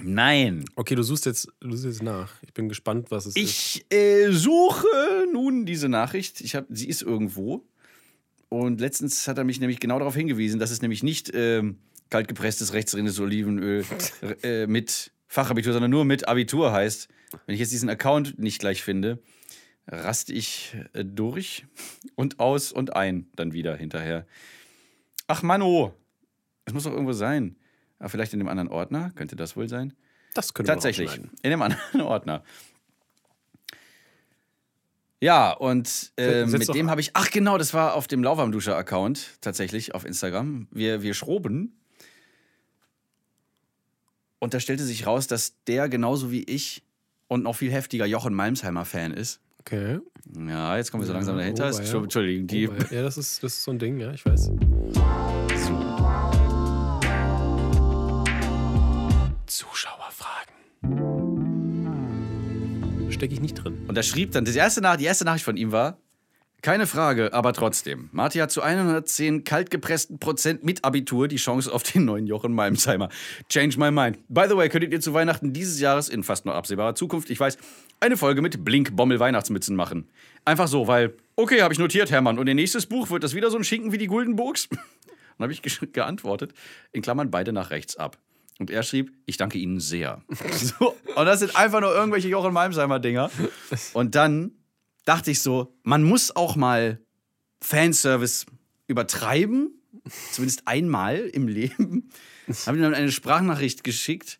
Nein. Okay, du suchst jetzt, du suchst jetzt nach. Ich bin gespannt, was es ist. Ich äh, suche nun diese Nachricht. Ich hab, sie ist irgendwo. Und letztens hat er mich nämlich genau darauf hingewiesen, dass es nämlich nicht ähm, kaltgepresstes rechtsdrehendes Olivenöl äh, mit Fachabitur, sondern nur mit Abitur heißt. Wenn ich jetzt diesen Account nicht gleich finde, raste ich äh, durch und aus und ein dann wieder hinterher. Ach Mano, Es muss doch irgendwo sein. Aber vielleicht in dem anderen Ordner, könnte das wohl sein? Das könnte Tatsächlich, in dem anderen Ordner. Ja, und Setz mit dem habe ich, ach genau, das war auf dem Lauwarmduscher-Account tatsächlich auf Instagram. Wir, wir schroben. Und da stellte sich raus, dass der genauso wie ich und noch viel heftiger Jochen Malmsheimer-Fan ist. Okay. Ja, jetzt kommen wir so langsam Ja, dahinter. oh, ja. Entschuldigung, die, Oh, ja, das ist, das ist so ein Ding, ja, ich weiß. Zuschauerfragen. Stecke ich nicht drin. Und da schrieb dann, die erste, Nach die erste Nachricht von ihm war, keine Frage, aber trotzdem. Marti hat zu 110 kaltgepressten Prozent mit Abitur die Chance auf den neuen Jochen Malmsheimer. Change my mind. By the way, könntet ihr zu Weihnachten dieses Jahres in fast nur absehbarer Zukunft, ich weiß, eine Folge mit Blink-Bommel-Weihnachtsmützen machen. Einfach so, weil, okay, habe ich notiert, Hermann. Und ihr nächstes Buch wird das wieder so ein Schinken wie die Guldenburgs? Dann habe ich geantwortet, in Klammern beide nach rechts ab. Und er schrieb, ich danke Ihnen sehr. so, und das sind einfach nur irgendwelche Jochen Malmsheimer-Dinger. Und dann dachte ich so, man muss auch mal Fanservice übertreiben. Zumindest einmal im Leben. Habe ihm dann eine Sprachnachricht geschickt,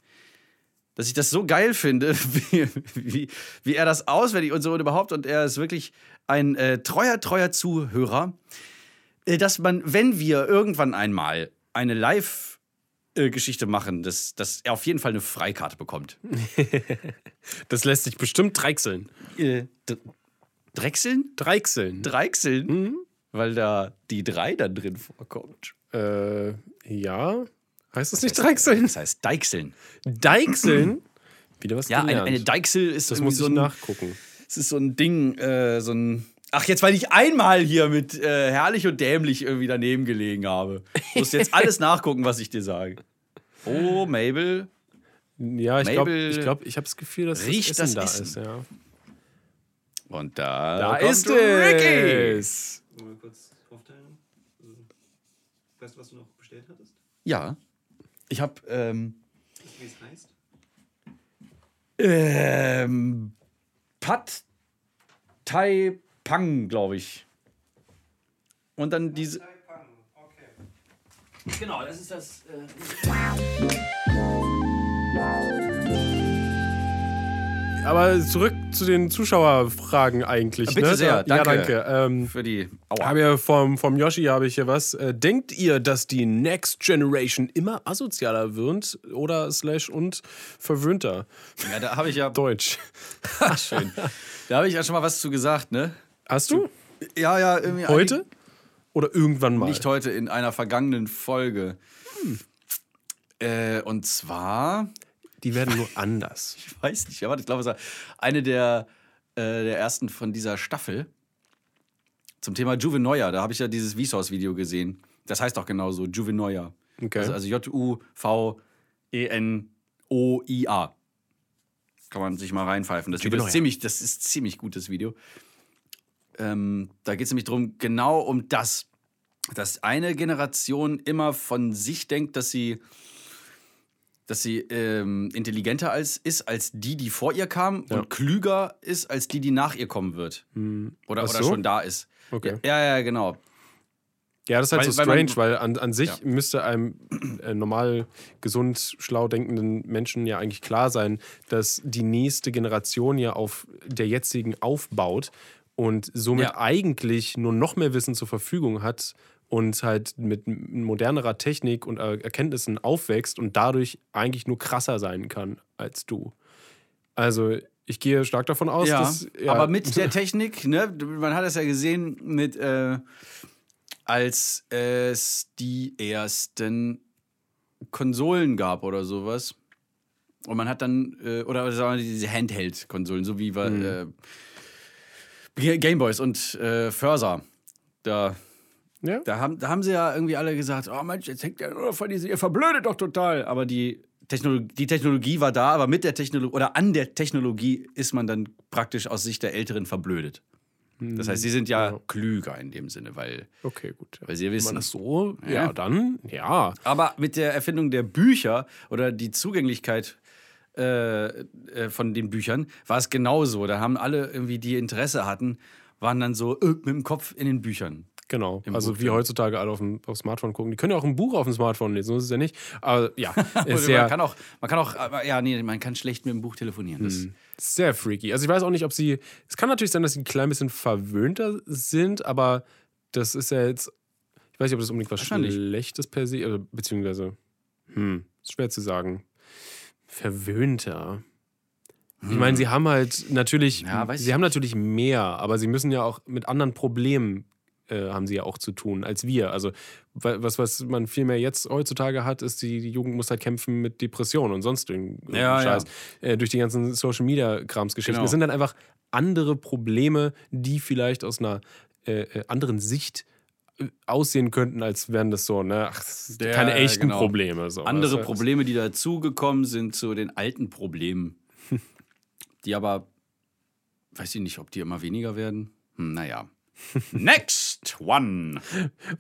dass ich das so geil finde, wie, wie, wie er das auswendig und so und überhaupt. Und er ist wirklich ein äh, treuer, treuer Zuhörer, äh, dass man, wenn wir irgendwann einmal eine Live-Geschichte machen, dass, dass er auf jeden Fall eine Freikarte bekommt. Das lässt sich bestimmt dreichseln. Äh, Drechseln? Dreichseln. Dreichseln? Weil da die drei dann drin vorkommt. Äh, ja. Heißt das nicht Dreichseln? Das heißt Deichseln. Deichseln? Wieder was Ja, eine, gelernt. eine Deichsel ist das muss ich so ein, nachgucken. es ist so ein Ding, äh, so ein. Ach, jetzt, weil ich einmal hier mit äh, herrlich und dämlich irgendwie daneben gelegen habe. Musst jetzt alles nachgucken, was ich dir sage. Oh, Mabel. Ja, ich glaube, ich, glaub, ich habe das Gefühl, dass riecht das Essen das da Essen. ist. Ja. Und da, Da kommt ist Ricky. es. Wollen wir kurz aufteilen? Also, weißt du, was du noch bestellt hattest? Ja. Ich habe ähm, wie es heißt? ähm, Pad Thai Pang, glaube ich. Und dann diese. Okay. Genau, das ist das. Aber zurück zu den Zuschauerfragen eigentlich. Bitte ne? sehr, Da- Ja, danke. danke. Ähm, für die. Aua. ja vom, vom Yoshi habe ich hier was. Äh, denkt ihr, dass die Next Generation immer asozialer wird oder slash und verwöhnter? Ja, da habe ich ja. Deutsch. Schön. Da habe ich ja schon mal was zu gesagt, ne? Hast du? Ja, ja. irgendwie- Heute? Oder irgendwann mal? Nicht heute, in einer vergangenen Folge. Äh, und zwar, Die werden nur anders. ich weiß nicht, aber ich glaube, es war eine der, äh, der ersten von dieser Staffel zum Thema Juvenoia. Da habe ich ja dieses Vsauce-Video gesehen. Das heißt doch genauso, Juvenoia. Okay. Also, also J-U-V-E-N-O-I-A. Kann man sich mal reinpfeifen. Das, Video ist ziemlich, das ist ziemlich gutes Video. Ähm, da geht es nämlich darum, genau um das, dass eine Generation immer von sich denkt, dass sie, dass sie ähm, intelligenter als, ist als die, die vor ihr kam Ja. und klüger ist als die, die nach ihr kommen wird. Oder, Ach oder so? schon da ist. Okay. Ja, ja, genau. Ja, das ist halt Weil- so weil man- strange, weil, an, an sich Ja. müsste einem äh, normal, gesund, schlau denkenden Menschen ja eigentlich klar sein, dass die nächste Generation ja auf der jetzigen aufbaut und somit Ja. eigentlich nur noch mehr Wissen zur Verfügung hat und halt mit modernerer Technik und äh, Erkenntnissen aufwächst und dadurch eigentlich nur krasser sein kann als du. Also ich gehe stark davon aus, Ja, dass. Ja, aber mit der Technik, ne, man hat es ja gesehen, mit, äh, als es die ersten Konsolen gab oder sowas. Und man hat dann, äh, oder sagen wir diese Handheld-Konsolen, so wie wir, äh, Gameboys und äh, Förser. Da, Ja? da, haben, da haben sie ja irgendwie alle gesagt, oh Mensch, jetzt hängt ja nur von diese, ihr verblödet doch total. Aber die Technologie, die Technologie war da, aber mit der Technologie oder an der Technologie ist man dann praktisch aus Sicht der Älteren verblödet. Das heißt, sie sind ja, Ja. klüger in dem Sinne, weil, Okay, gut. weil sie Wenn man wissen. das so, ja, Ja. dann, ja. Aber mit der Erfindung der Bücher oder die Zugänglichkeit äh, äh, von den Büchern war es genauso. Da haben alle irgendwie, die Interesse hatten, waren dann so äh, mit dem Kopf in den Büchern. Genau. Im also Buch wie drin. heutzutage alle auf dem auf Smartphone gucken. Die können ja auch ein Buch auf dem Smartphone lesen, so ist es ja nicht. Aber ja, Oder ist man sehr, kann auch, man kann auch, ja, nee, man kann schlecht mit dem Buch telefonieren. Das, sehr freaky. Also ich weiß auch nicht, ob sie. Es kann natürlich sein, dass sie ein klein bisschen verwöhnter sind, aber das ist ja jetzt. Ich weiß nicht, ob das unbedingt was. Schlechtes per se, also, beziehungsweise. Hm, ist schwer zu sagen. Verwöhnter. Ich meine, sie haben halt natürlich, Hm. Ja, weiß sie ich haben natürlich mehr, aber sie müssen ja auch mit anderen Problemen äh, haben sie ja auch zu tun als wir. Also wa- was, was man viel mehr jetzt heutzutage hat, ist, die, die Jugend muss halt kämpfen mit Depressionen und sonst irgendeinem Ja, Scheiß. Äh, durch die ganzen Social Media Kramsgeschichten. Genau. Es sind dann einfach andere Probleme, die vielleicht aus einer äh, äh, anderen Sicht äh, aussehen könnten, als wären das so, ne? Ach, Ja, keine echten genau. Probleme. So. Andere Das- Probleme, die dazugekommen sind zu den alten Problemen. Die aber, weiß ich nicht, ob die immer weniger werden. Hm, naja. Next one.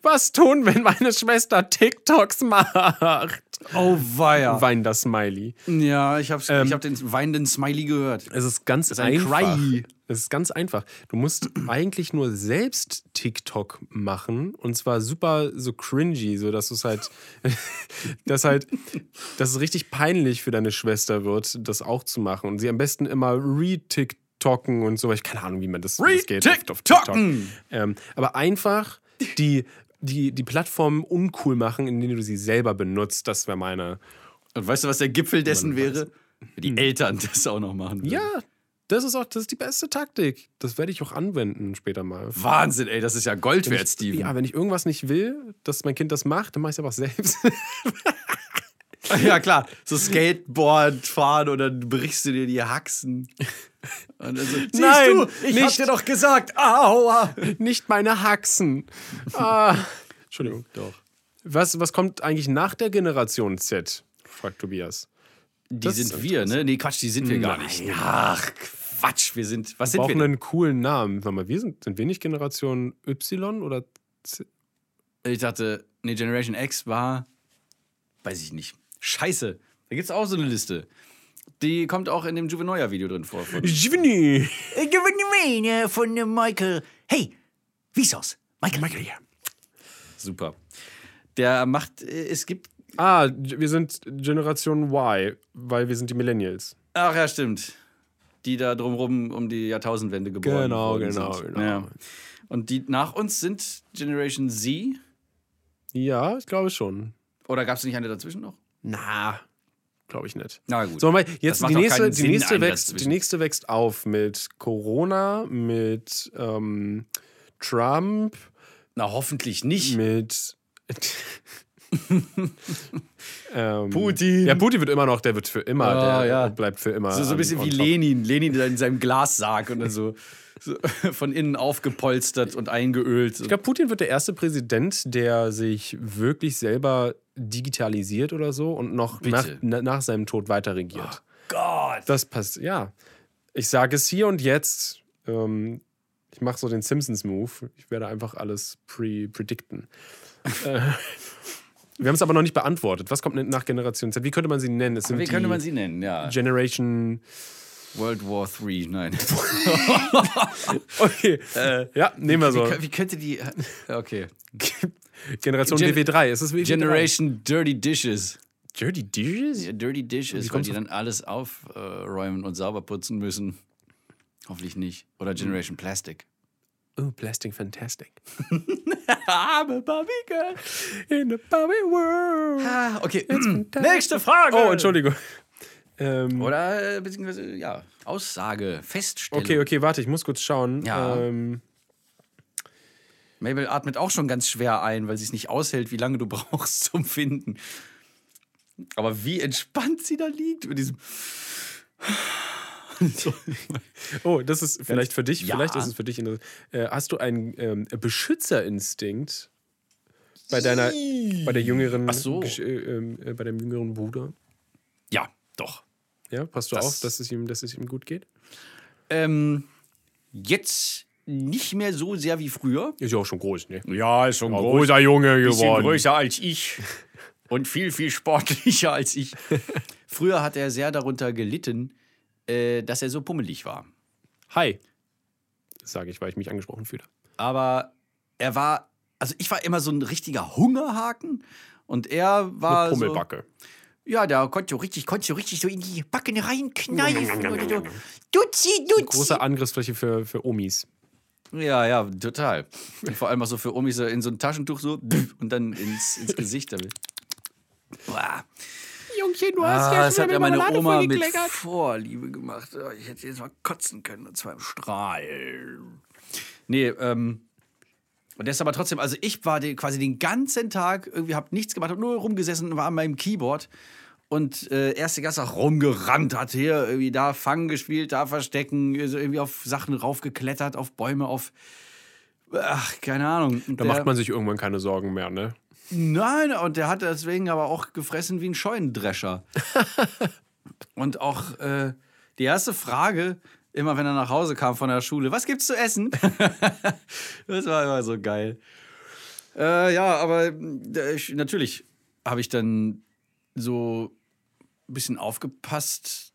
Was tun, wenn meine Schwester TikToks macht? Oh, weia. Weint das Smiley. Ja, ich habe Ähm, ich hab den weinenden Smiley gehört. Es ist ganz ist ein einfach. Cry. Es ist ganz einfach. Du musst eigentlich nur selbst TikTok machen und zwar super so cringy, so dass du es halt, dass halt, dass es richtig peinlich für deine Schwester wird, das auch zu machen und sie am besten immer re-TikToken und so. Ich keine Ahnung, wie man das, wie das geht. auf- TikTok. Ähm, aber einfach die, die, die Plattform uncool machen, indem du sie selber benutzt. Das wäre meine. Und weißt du, was der Gipfel dessen wäre? Wenn die Eltern das auch noch machen. würden. Ja, das ist auch das ist die beste Taktik. Das werde ich auch anwenden später mal. Wahnsinn, ey, das ist ja Gold Wenn wert, ich, Steven. ja, wenn ich irgendwas nicht will, dass mein Kind das macht, dann mache ich es einfach selbst. Ja, klar. So Skateboard fahren dann brichst du dir die Haxen. Und dann so, Siehst Nein, du, ich hab nicht. dir doch gesagt, aua. nicht meine Haxen. Ah. Entschuldigung. Doch. Was, was kommt eigentlich nach der Generation Z? fragt Tobias. Die Das sind wir, ne? Nee, Quatsch, die sind wir gar nicht. Ach, Quatsch, wir sind, was sind Brauchen wir einen coolen Namen. Warte mal, wir sind, sind wir nicht Generation Y oder Z? Ich dachte, nee, Generation X war, weiß ich nicht. Scheiße, da gibt's auch so eine Liste. Die kommt auch in dem Juvenoia-Video drin vor. Von Jivni. Juvenoia von Michael. Hey, Vsauce. Michael. Michael hier. Super. Der macht, äh, es gibt, Ah, wir sind Generation Y, weil wir sind die Millennials. ach ja, stimmt. Die da drumrum um die Jahrtausendwende geboren Genau, genau, sind. genau. Ja. Und die nach uns sind Generation Z. Ja, ich glaube schon. Oder gab es nicht eine dazwischen noch? Na, glaube ich nicht. Na gut. So, mal, jetzt die nächste, die, nächste wächst, die nächste wächst auf mit Corona, mit ähm, Trump, Na, hoffentlich nicht. mit ähm, Putin. Ja, Putin wird immer noch, der wird für immer, Ah, der ja. bleibt für immer. So, so ein bisschen wie. Lenin. Lenin in seinem Glassarg und dann so von innen aufgepolstert und eingeölt. Ich glaube, Putin wird der erste Präsident, der sich wirklich selber digitalisiert oder so und noch nach, na, nach seinem Tod weiter regiert. Gott. Das passt, ja. Ich sage es hier und jetzt. Ähm, ich mache so den Simpsons-Move. Ich werde einfach alles pre predikten. äh, wir haben es aber noch nicht beantwortet. Was kommt nach Generation Z? Wie könnte man sie nennen? Wie könnte man sie nennen? Ja. Generation. World War III, nein. Okay. ja, nehmen wir so. Wie, wie könnte die. äh, Okay. Generation Gen- WW3. Ist es WW3? Generation Dirty Dishes. Dirty Dishes? Ja, Dirty Dishes, weil die dann alles aufräumen und sauber putzen müssen. Hoffentlich nicht. Oder Generation Plastic. Oh, Plastic Fantastic. Arme Barbie Girl. In the Barbie World. Ah, okay. Nächste Frage. Oh, Entschuldigung. Ähm, Oder äh, beziehungsweise, ja, Aussage, Feststellung. okay, okay, warte, ich muss kurz schauen. Ja. Ähm, Mabel atmet auch schon ganz schwer ein, weil sie es nicht aushält, wie lange du brauchst zum Finden. Aber wie entspannt sie da liegt mit diesem. oh, das ist vielleicht für dich, Ja. vielleicht ist es für dich interessant. Äh, hast du einen ähm, Beschützerinstinkt bei deiner, bei der jüngeren, so. Äh, ähm, äh, bei deinem jüngeren Bruder? Ja, doch. Ja, passt du Das- auf, dass es ihm, dass es ihm gut geht? Ähm, jetzt nicht mehr so sehr wie früher. Ist ja auch schon groß, ne? Ja, ist schon Junge bisschen größer als ich und viel, viel sportlicher als ich. Früher hat er sehr darunter gelitten, äh, dass er so pummelig war. Hi. Sage ich, weil ich mich angesprochen fühle. Aber er war also ich war immer so ein richtiger Hungerhaken und er war so, Pummelbacke. Ja, der konnte so richtig, konnte so richtig so in die Backen reinkneifen oder so. Duzi, Duzi. Große Angriffsfläche für, für Omis. Ja, ja, total. Und vor allem auch so für Omis so in so ein Taschentuch so und dann ins, ins Gesicht damit. Boah. Jungchen, du Ah, das hat ja meine Oma mit Vorliebe gemacht. Oh, Ich hätte jetzt mal kotzen können, und zwar im Strahl. Nee, ähm. Und das ist aber trotzdem, also ich war den, quasi den ganzen Tag, irgendwie hab nichts gemacht, hab nur rumgesessen und war an meinem Keyboard. Und äh, erst den ganzen Tag rumgerannt, hat hier irgendwie da Fangen gespielt, da Verstecken, irgendwie auf Sachen raufgeklettert, auf Bäume, auf. Ach, keine Ahnung. Da der- macht man sich irgendwann keine Sorgen mehr, ne? Nein, und der hat deswegen aber auch gefressen wie ein Scheunendrescher. und auch äh, die erste Frage, immer wenn er nach Hause kam von der Schule, was gibt's zu essen? das war immer so geil. Äh, ja, aber äh, ich, natürlich habe ich dann so ein bisschen aufgepasst,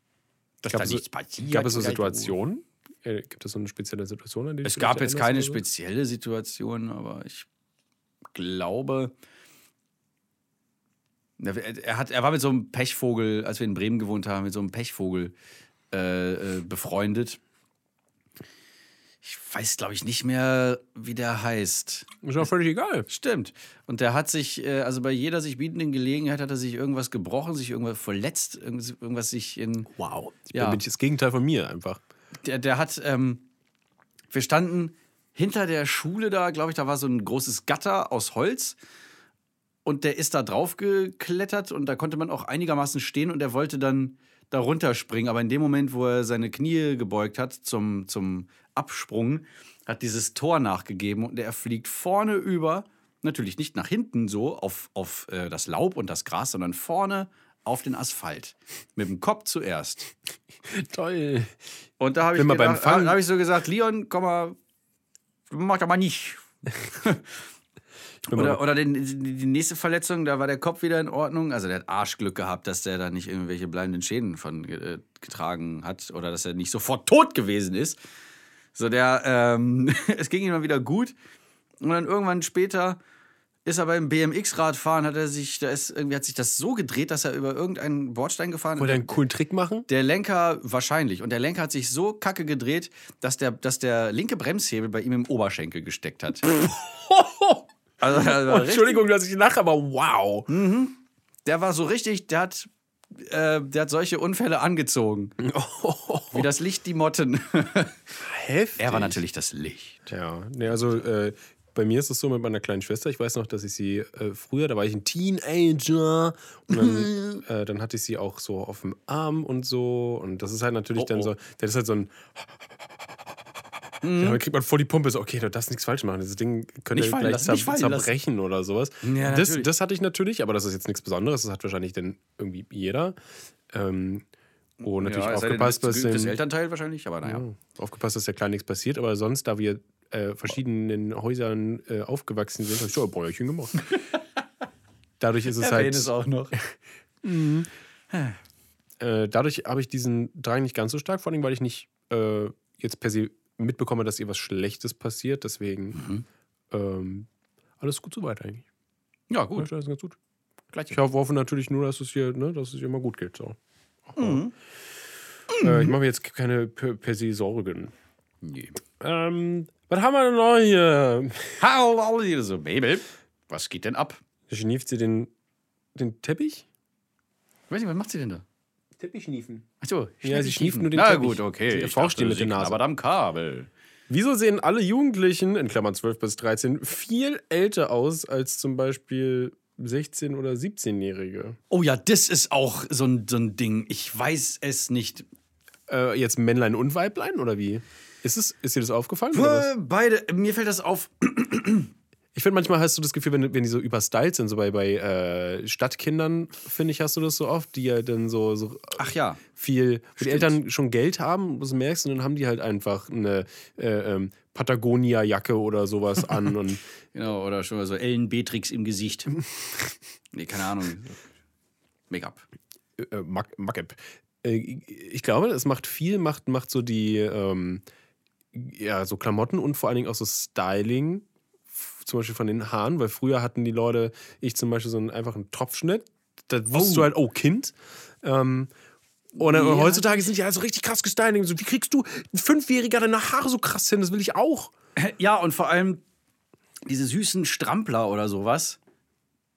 dass Gab da es- nichts passiert. Gab es so. Situationen? Äh, gibt es so eine spezielle Situation, an die Es gab jetzt keine so? spezielle Situation, aber ich glaube. Er hat, er war mit so einem Pechvogel, als wir in Bremen gewohnt haben, mit so einem Pechvogel äh, äh, befreundet. Ich weiß, glaube ich, nicht mehr, wie der heißt. Ist doch völlig egal. Stimmt. Und der hat sich, äh, also bei jeder sich bietenden Gelegenheit hat er sich irgendwas gebrochen, sich irgendwas verletzt, irgendwas irgendwas sich in. Wow. Ich Ja. bin das Gegenteil von mir einfach. der, der hat, ähm, wir standen hinter der Schule da, glaube ich, da war so ein großes Gatter aus Holz. Und der ist da drauf geklettert und da konnte man auch einigermaßen stehen und er wollte dann da runterspringen. Aber in dem Moment, wo er seine Knie gebeugt hat zum, zum Absprung, hat dieses Tor nachgegeben und er fliegt vorne über, natürlich nicht nach hinten so auf, auf äh, das Laub und das Gras, sondern vorne auf den Asphalt. Mit dem Kopf zuerst. Toll. Und da habe ich, gedacht- Fangen- hab ich so gesagt, Leon, komm mal, mach doch mal nicht. mal- Oder, oder den, die nächste Verletzung, da war der Kopf wieder in Ordnung. Also der hat Arschglück gehabt, dass der da nicht irgendwelche bleibenden Schäden von äh, getragen hat oder dass er nicht sofort tot gewesen ist. So der, ähm, es ging ihm dann wieder gut. Und dann irgendwann später ist er beim BMX-Radfahren, hat er sich, da ist, irgendwie hat sich das so gedreht, dass er über irgendeinen Bordstein gefahren Wollt ihr einen coolen Trick machen? der Lenker, wahrscheinlich. Und der Lenker hat sich so kacke gedreht, dass der, dass der linke Bremshebel bei ihm im Oberschenkel gesteckt hat. Also, der, richtig, Entschuldigung, dass ich lache, aber wow. der war so richtig, der hat, äh, der hat solche Unfälle angezogen. Wie das Licht die Motten. Heftig. er war natürlich das Licht. Ja, nee, also äh, bei mir ist es so mit meiner kleinen Schwester. Ich weiß noch, dass ich sie äh, früher, da war ich ein Teenager und dann, äh, dann hatte ich sie auch so auf dem Arm und so. Und das ist halt natürlich Oh, dann oh. so, das ist halt so ein. Ja, dann kriegt man voll die Pumpe, so, okay, du darfst nichts falsch machen. Dieses Ding könnte Nicht fallen gleich lassen, zer lassen. zerbrechen oder sowas. Ja, das, das hatte ich natürlich, aber das ist jetzt nichts Besonderes. Das hat wahrscheinlich dann irgendwie jeder. Ähm, und natürlich es denn, aufgepasst, das dass dem- Elternteil wahrscheinlich, aber naja. ja, aufgepasst, dass der Kleine nichts passiert, aber sonst, da wir äh, verschiedenen Häusern äh, aufgewachsen sind, habe ich so ein Bäuerchen gemacht. Dadurch ist es halt. auch noch. Äh, dadurch habe ich diesen Drang nicht ganz so stark, vor allem, weil ich nicht äh, jetzt per se mitbekomme, dass ihr was Schlechtes passiert. Deswegen ähm, alles gut soweit eigentlich. Ja, Ja, gut. alles ganz gut. Gleich. Ich hoffe natürlich nur, dass es hier, ne, dass es hier mal gut geht. So. Äh, ich mache mir jetzt keine per, per se Sorgen. Nee. Ähm, was haben wir denn noch hier? Hallo, so, Baby. Was geht denn ab? Schnieft sie den, den Teppich? Ich weiß nicht, was macht sie denn da? Schniefen. Achso, Ja, sie schnieft nur den Na Teppich. gut, okay. Ich erforscht dachte, ihn mit der Nase. knabbert am Kabel. Wieso sehen alle Jugendlichen, in Klammern 12 bis 13, viel älter aus als zum Beispiel 16- oder 17-Jährige? Oh ja, das ist auch so ein, so ein Ding. Ich weiß es nicht. Äh, jetzt Männlein und Weiblein oder wie? Ist, es, ist dir das aufgefallen? Was? Äh, Beide, mir fällt das auf. Ich finde, manchmal hast du das Gefühl, wenn, wenn die so überstylt sind, so bei, bei äh, Stadtkindern, finde ich, hast du das so oft, die ja dann so, so Ach ja. viel, wo die Eltern schon Geld haben, das merkst du, und dann haben die halt einfach eine äh, ähm, Patagonia-Jacke oder sowas an und Genau, oder schon mal so Ellen Beatrix im Gesicht. nee, keine Ahnung. Make-up. äh, Mac- Mac-App. Äh, ich glaube, es macht viel, macht, macht so die, ähm, ja, so Klamotten und vor allen Dingen auch so Styling. Zum Beispiel von den Haaren, weil früher hatten die Leute, ich zum Beispiel so einen einfachen Topfschnitt. Da wusstest Oh. du halt, oh, Kind. Ähm, und Ja. heutzutage sind die halt so richtig krass gestylt. So, wie kriegst du ein Fünfjähriger deine Haare so krass hin? Das will ich auch. Ja, und vor allem diese süßen Strampler oder sowas.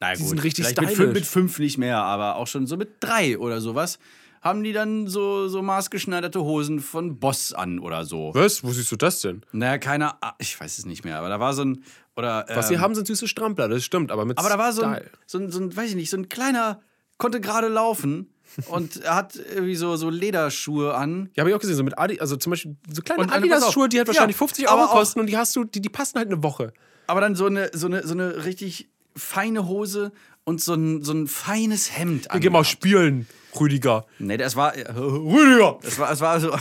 Na Die sind richtig mit stylisch. fünf, mit fünf nicht mehr, aber auch schon so mit drei oder sowas. Haben die dann so, so maßgeschneiderte Hosen von Boss an oder so? Was? Wo siehst du das denn? Naja, keiner, ah, ich weiß es nicht mehr, aber da war so ein, oder, Was ähm, sie haben, sind süße Strampler, das stimmt, aber mit aber da war so ein, so ein, so ein, weiß ich nicht, so ein kleiner, konnte gerade laufen und er hat irgendwie so, so Lederschuhe an. Ja, habe ich auch gesehen, so mit Adi, also zum Beispiel so kleine Adidas-Schuhe, die halt wahrscheinlich Ja, 50 aber Euro kosten und die hast du, die, die passen halt eine Woche. Aber dann so eine, so eine, so eine richtig feine Hose und so ein, so ein feines Hemd an. Geh mal spielen, Rüdiger. Nee, das war. Äh, Rüdiger! Das war, das war so,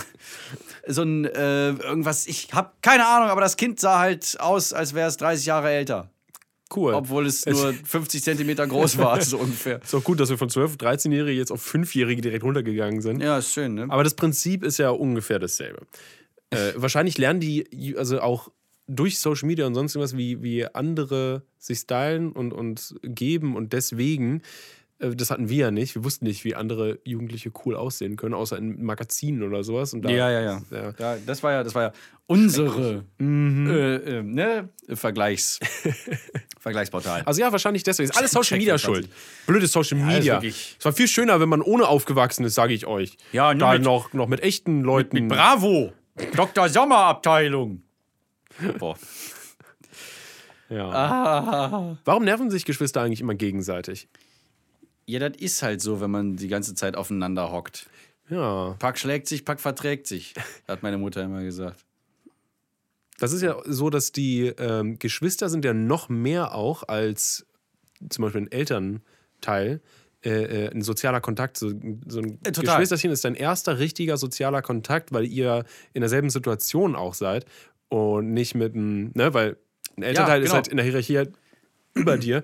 so ein äh, irgendwas. Ich hab keine Ahnung, aber das Kind sah halt aus, als wäre es 30 Jahre älter. Cool. Obwohl es nur 50 Zentimeter groß war, so ungefähr. ist auch gut, dass wir von 12, 13-Jährige jetzt auf 5-Jährige direkt runtergegangen sind. Ja, ist schön, ne? Aber das Prinzip ist ja ungefähr dasselbe. Äh, wahrscheinlich lernen die, also auch durch Social Media und sonst irgendwas, wie, wie andere sich stylen und, und geben und deswegen, äh, das hatten wir ja nicht, wir wussten nicht, wie andere Jugendliche cool aussehen können, außer in Magazinen oder sowas. Und da, Ja, ja, ja. ja. ja das war ja, das war ja unsere äh, äh, ne? Vergleichs, Vergleichsportal. Also ja, wahrscheinlich deswegen. Ist alles Social Media schuld. Blödes Social Media. wirklich- es war viel schöner, wenn man ohne aufgewachsen ist, sage ich euch. Ja, nur da mit- noch, noch mit echten Leuten. Bravo! Dr. Sommer Abteilung. Boah. ja. Ah. Warum nerven sich Geschwister eigentlich immer gegenseitig? Ja, das ist halt so, wenn man die ganze Zeit aufeinander hockt. Ja. Pack schlägt sich, Pack verträgt sich, hat meine Mutter immer gesagt. Das ist ja so, dass die ähm, Geschwister sind ja noch mehr auch als zum Beispiel ein Elternteil. Äh, äh, ein sozialer Kontakt. So, so ein Äh, total. Geschwisterchen ist dein erster richtiger sozialer Kontakt, weil ihr in derselben Situation auch seid und nicht mit einem, ne, weil ein Elternteil ist genau. halt in der Hierarchie halt über dir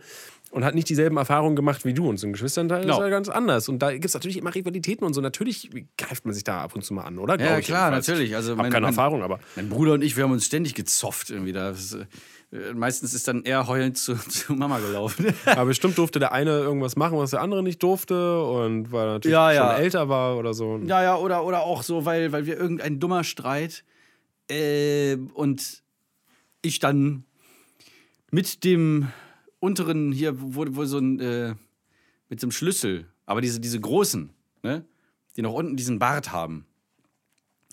und hat nicht dieselben Erfahrungen gemacht wie du. Und so ein Geschwisterteil Genau. ist halt ganz anders. Und da gibt es natürlich immer Rivalitäten und so. Natürlich greift man sich da ab und zu mal an, oder? Ja, klar, jedenfalls. natürlich. Also mein- keine mein- Erfahrung, aber. Mein Bruder und ich, wir haben uns ständig gezofft irgendwie. Da. Äh, meistens ist dann er heulend zu, zu Mama gelaufen. Aber bestimmt durfte der eine irgendwas machen, was der andere nicht durfte und weil er natürlich Ja, ja. schon älter war oder so. ja, ja, oder, oder auch so, weil, weil wir irgendein dummer Streit äh, und ich dann mit dem unteren hier, wo, wo so ein, äh, mit so einem Schlüssel, aber diese, diese großen, ne? Die noch unten diesen Bart haben.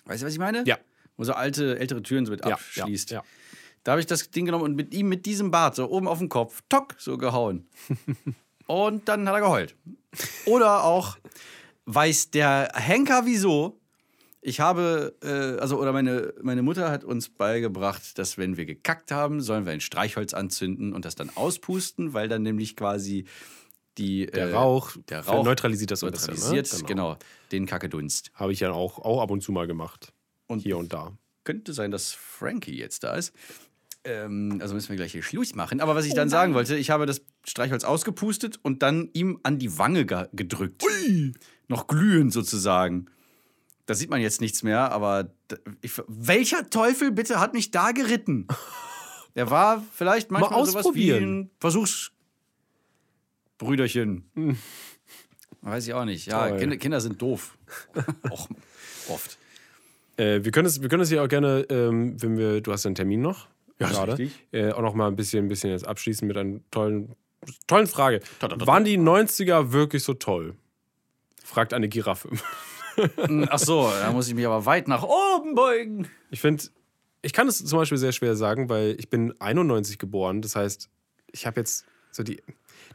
Weißt du, was ich meine? Ja. Wo so alte, ältere Türen so mit Ja, abschließt. ja, ja. Da habe ich das Ding genommen und mit ihm, mit diesem Bart, so oben auf dem Kopf, tock, so gehauen. und dann hat er geheult. Oder auch, weiß der Henker wieso, ich habe, äh, also, oder meine, meine Mutter hat uns beigebracht, dass wenn wir gekackt haben, sollen wir ein Streichholz anzünden und das dann auspusten, weil dann nämlich quasi die, Der äh, Rauch, der Rauch neutralisiert das so ein bisschen. neutralisiert, Ne? genau, den Kackedunst. Habe ich ja auch, auch ab und zu mal gemacht. Und Hier und da. könnte sein, dass Frankie jetzt da ist. Ähm, also müssen wir gleich hier Schluss machen. Aber was ich dann sagen wollte, ich habe das Streichholz ausgepustet und dann ihm an die Wange ge gedrückt. Noch glühend sozusagen. Da sieht man jetzt nichts mehr, aber ich, welcher Teufel bitte hat mich da geritten? Der war vielleicht manchmal sowas wie ausprobieren. ein Versuchsbrüderchen. Weiß ich auch nicht. Ja. Kinder, Kinder sind doof. auch oft. Äh, wir können es, wir können es ja auch gerne, ähm, wenn wir, du hast ja einen Termin noch, Ja, gerade, äh, auch noch mal ein bisschen, ein bisschen jetzt abschließen mit einer tollen, tollen Frage. Waren die 90er wirklich so toll? Fragt eine Giraffe. Ach so, da muss ich mich aber weit nach oben beugen. Ich finde, ich kann es zum Beispiel sehr schwer sagen, weil ich bin 91 geboren. Das heißt, ich habe jetzt so die,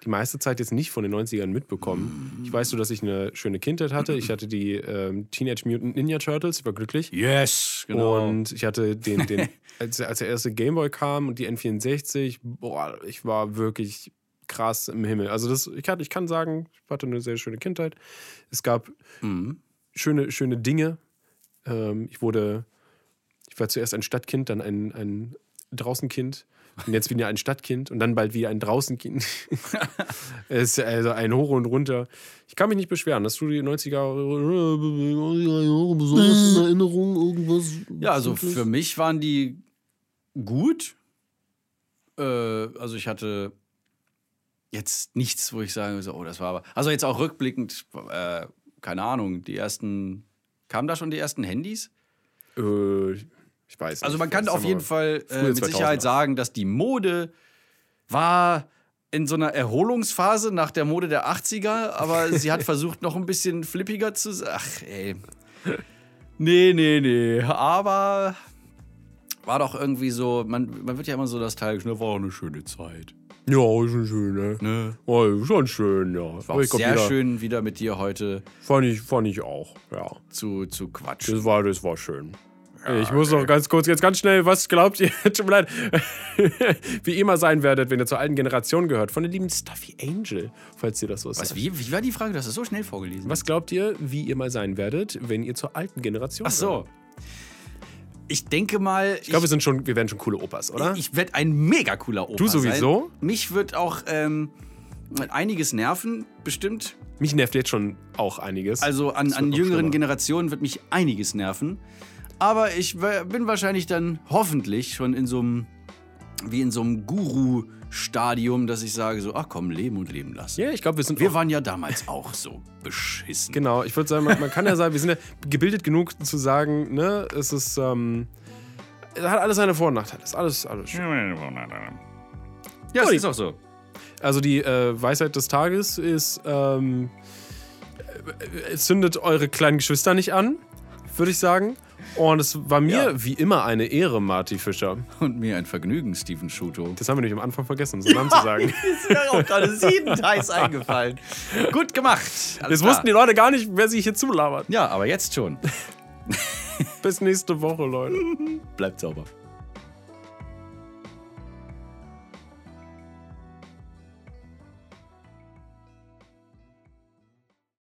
die meiste Zeit jetzt nicht von den 90ern mitbekommen. Ich weiß so, dass ich eine schöne Kindheit hatte. Ich hatte die ähm, Teenage Mutant Ninja Turtles, ich war glücklich. Yes, genau. Und ich hatte den, den als, als der erste Gameboy kam und die N64, boah, ich war wirklich krass im Himmel. Also das, ich kann, ich kann sagen, ich hatte eine sehr schöne Kindheit. Es gab Mhm. Schöne, schöne Dinge. Ähm, ich wurde, ich war zuerst ein Stadtkind, dann ein, ein Draußenkind und jetzt wieder ein Stadtkind und dann bald wieder ein Draußenkind. es ist also ein Hoch und runter. Ich kann mich nicht beschweren, dass du die 90er besonders in Erinnerung irgendwas. Ja, also für mich waren die gut. Äh, also ich hatte jetzt nichts, wo ich sage, so, oh, das war aber. Also jetzt auch rückblickend, äh, keine Ahnung, die ersten. Kamen da schon die ersten Handys? Äh, ich weiß nicht. Also man kann auf jeden Fall äh, mit Sicherheit 2000er. sagen, dass die Mode war in so einer Erholungsphase nach der Mode der 80er, aber sie hat versucht, noch ein bisschen flippiger zu sein. Ach, ey. Nee, nee, nee. Aber war doch irgendwie so, man, man wird ja immer so nostalgisch, ne? War auch eine schöne Zeit. Ja, ist schon schön, ne? Ne? Oh, schon schön, ja. War auch sehr jeder- schön, wieder mit dir heute Fand ich, fand ich auch, ja. zu, zu quatschen. Das war, das war schön. ich muss noch ganz kurz, jetzt ganz schnell, was glaubt ihr, tut mir leid, wie ihr immer sein werdet, wenn ihr zur alten Generation gehört, von der lieben Stuffy Angel, falls ihr das so Was, sagt. wie, wie war die Frage? Du hast es so schnell vorgelesen. Was glaubt ihr, wie ihr mal sein werdet, wenn ihr zur alten Generation Ach so. gehört? Ich denke mal, Ich glaube, wir, sind schon, wir werden schon coole Opas, oder? Ich werde ein mega cooler Opa Du sowieso? Sein. Mich wird auch ähm, einiges nerven, bestimmt. Mich nervt jetzt schon auch einiges. Also an, an jüngeren schlimmer. Generationen wird mich einiges nerven. Aber ich bin wahrscheinlich dann hoffentlich schon in so einem, wie in so einem Guru-Stadium, dass ich sage so, ach komm, leben und leben lassen. Ja, ich glaube, wir sind Wir auch, waren ja damals auch so beschissen. Genau, ich würde sagen, man, man kann ja sagen, wir sind ja gebildet genug zu sagen, ne, es ist, ähm, es hat alles seine Vor- und Nachteile. Ist alles, alles schön. Ja, das Ui. ist auch so. Also die äh, Weisheit des Tages ist, ähm, äh, zündet eure kleinen Geschwister nicht an, würde ich sagen. Und es war mir Ja. wie immer eine Ehre, Marty Fischer. Und mir ein Vergnügen, Steven Schuto. Das haben wir nämlich am Anfang vergessen, unseren Namen zu sagen. ist mir auch gerade siebenteils eingefallen. Gut gemacht. Alles Jetzt klar. wussten die Leute gar nicht, wer sich hier zulabert. Ja, aber jetzt schon. Bis nächste Woche, Leute. Bleibt sauber.